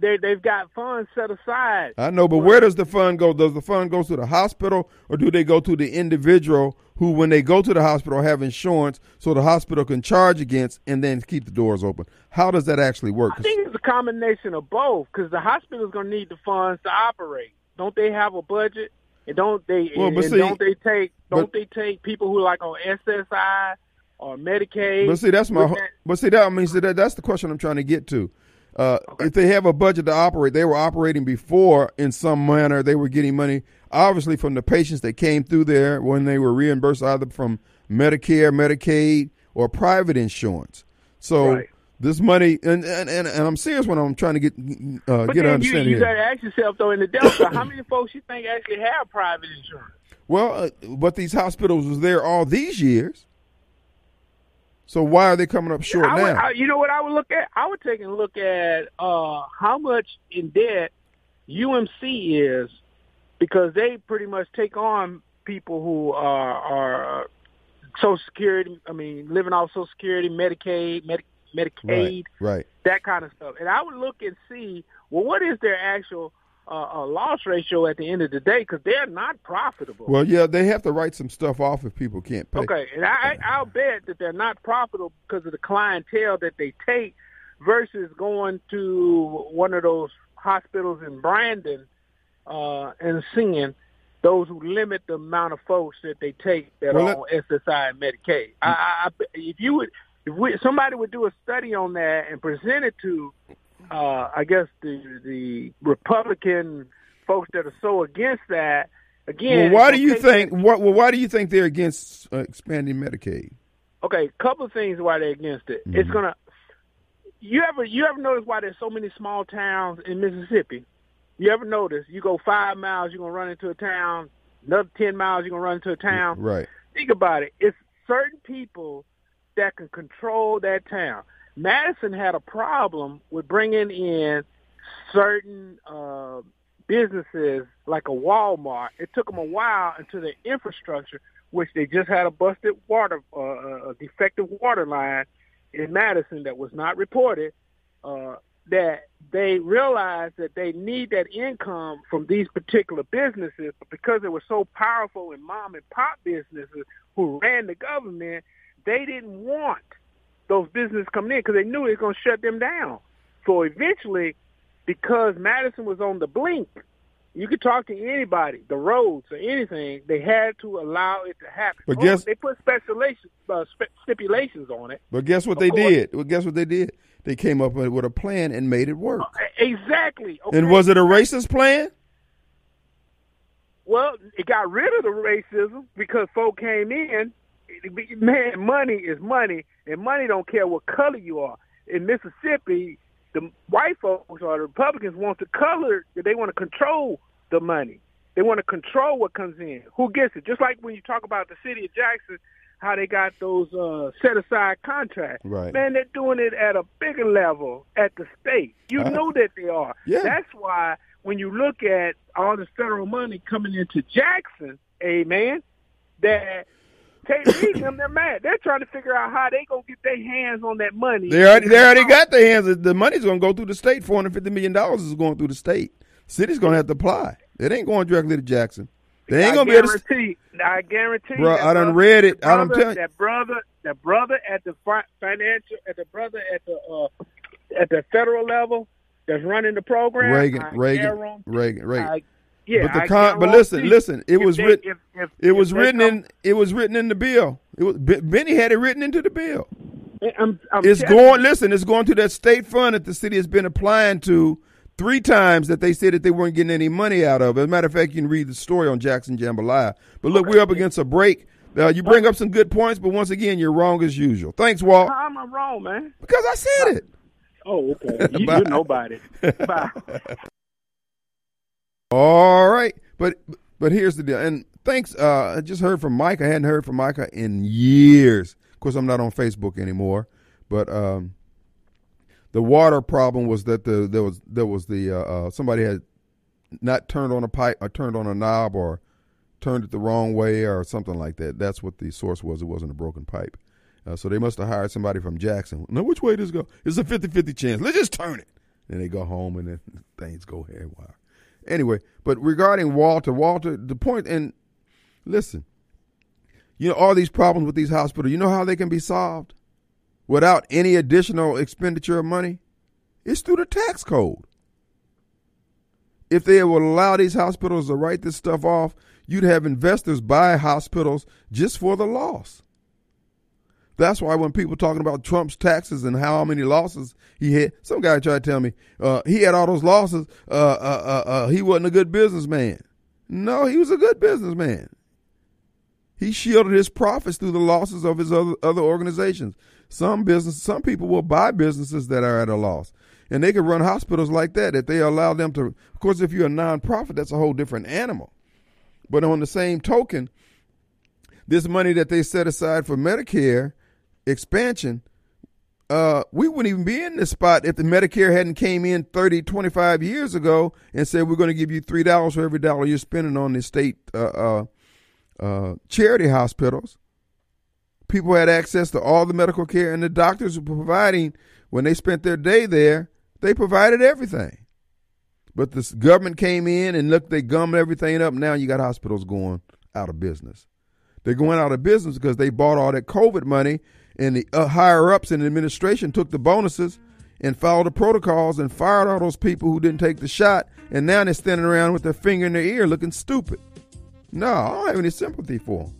they they've got funds set aside I know, but where does the fund go? Does the fund go to the hospital, or do they go to the individual who, when they go to the hospital, have insurance so the hospital can charge against and then keep the doors open? How does that actually work? I think it's a combination of both because the hospital is going to need the funds to operate. Don't they have a budget? And don't they? Well, and, see- don't they take? Don't but- they take people who are like on SSI or Medicaid? But see, that's my. that- But see, that I mean, see, that that's the question I'm trying to get to. Uh, If they have a budget to operate, they were operating before in some manner. They were getting money, obviously, from the patients that came through there when they were reimbursed either from Medicare, Medicaid, or private insurance. So Right. This money, and, and and and I'm serious when I'm trying to get uh, but get an then you, understanding you here. got to ask yourself though in the Delta, how many folks you think actually have private insurance? Well, uh, but these hospitals was there all these years. So why are they coming up short I now? would, I, you know what I would look at? I would take a look at uh, how much in debt UMC is because they pretty much take on people who are, are Social Security. I mean, living off Social Security, Medicaid, Medi- Medicaid, right, right. that kind of stuff. And I would look and see, well, what is their actual uh, a loss ratio at the end of the day because they're not profitable. Well, yeah, they have to write some stuff off if people can't pay. Okay, and I, I'll bet that they're not profitable because of the clientele that they take versus going to one of those hospitals in Brandon uh, and seeing those who limit the amount of folks that they take that Well, are on SSI and Medicaid. I, I, I, if you would, if we, somebody would do a study on that and present it to, uh, I guess the the Republican folks that are so against that. Again, well, why do you think? What, well, why do you think they're against uh, expanding Medicaid? okay, a couple of things why they're against it. It's Mhm. gonna. You ever you ever notice why there's so many small towns in Mississippi? You ever notice you go five miles, you're gonna run into a town. Another ten miles, you're gonna run into a town. Right. Think about it. It's certain people that can control that town. Madison had a problem with bringing in certain uh, businesses like a Walmart. It took them a while until the infrastructure, which they just had a busted water, uh, a defective water line in Madison that was not reported, uh, that they realized that they need that income from these particular businesses, but because they were so powerful in mom and pop businesses who ran the government, they didn't want those businesses coming in because they knew it was going to shut them down. So eventually, because Madison was on the blink, you could talk to anybody, the roads or anything. They had to allow it to happen. But Oh, guess- they put stipulations, uh, stipulations on it. But guess what Of they course. did? Well, guess what they did? They came up with with a plan and made it work. Exactly. Okay. And was it a racist plan? Well, it got rid of the racism because folk came in. Man, money is money, and money don't care what color you are. In Mississippi, the white folks or the Republicans want the color. They want to control the money. They want to control what comes in, who gets it. Just like when you talk about the city of Jackson, how they got those uh, set aside contracts. Right. Man, they're doing it at a bigger level at the state. You Uh-huh. know that they are. Yeah. That's why when you look at all this federal money coming into Jackson, amen, that Reed and them, they're mad. They're trying to figure out how they gonna get their hands on that money. They already, they already got their hands. The money's going to go through the state. Four hundred fifty million dollars is going through the state. City's going to have to apply. It ain't going directly to Jackson. They ain't I going to be able to. guarantee. I guarantee. Bro, I done brother- read it. that I done brother- tell you. that brother, that brother at the financial, at the brother at the uh, at the federal level that's running the program. Regan, I Regan, Regan, Regan. I- yeah, but the con- but listen, listen. It was they- written. if- if- it if was written come- in. It was written in the bill. It was B- Bennie had it written into the bill. I'm, I'm It's going. Listen, it's going to that state fund that the city has been applying to three times. That they said that they weren't getting any money out of. As a matter of fact, you can read the story on Jackson Jambalaya. But look, we're up against a break. Uh, you bring up some good points, but once again, you're wrong as usual. Thanks, Walt. How am I wrong, man? Because I said it. Oh, okay. you, you're nobody. Bye. All right, but but here's the deal. And thanks. Uh, I just heard from Mike. I hadn't heard from Micah in years. Of course, I'm not on Facebook anymore. But um, the water problem was that the there was there was the uh, uh, somebody had not turned on a pipe or turned on a knob or turned it the wrong way or something like that. That's what the source was. It wasn't a broken pipe. Uh, so they must have hired somebody from Jackson. Now, which way does it go? It's a 50-50 chance. Let's just turn it. And they go home and then things go haywire. Anyway, but regarding Walter, Walter, the point, and listen, you know, all these problems with these hospitals, you know how they can be solved without any additional expenditure of money? It's through the tax code. If they would allow these hospitals to write this stuff off, you'd have investors buy hospitals just for the loss. That's why when people talking about Trump's taxes and how many losses he had, some guy tried to tell me uh, he had all those losses. Uh, uh, uh, uh, he wasn't a good businessman. No, he was a good businessman. He shielded his profits through the losses of his other other organizations. Some business, some people will buy businesses that are at a loss, and they can run hospitals like that if they allow them to. Of course, if you're a nonprofit, that's a whole different animal. But on the same token, this money that they set aside for Medicare expansion, uh, we wouldn't even be in this spot if the Medicare hadn't came in 30, 25 years ago and said we're going to give you three dollars for every dollar you're spending on the state uh, uh, uh, charity hospitals. People had access to all the medical care, and the doctors were providing when they spent their day there. They provided everything. But the government came in and looked, they gummed everything up. Now you got hospitals going out of business. They're going out of business because they bought all that COVID money, and the uh, higher ups in the administration took the bonuses and followed the protocols and fired all those people who didn't take the shot. And now they're standing around with their finger in their ear looking stupid. No, I don't have any sympathy for them.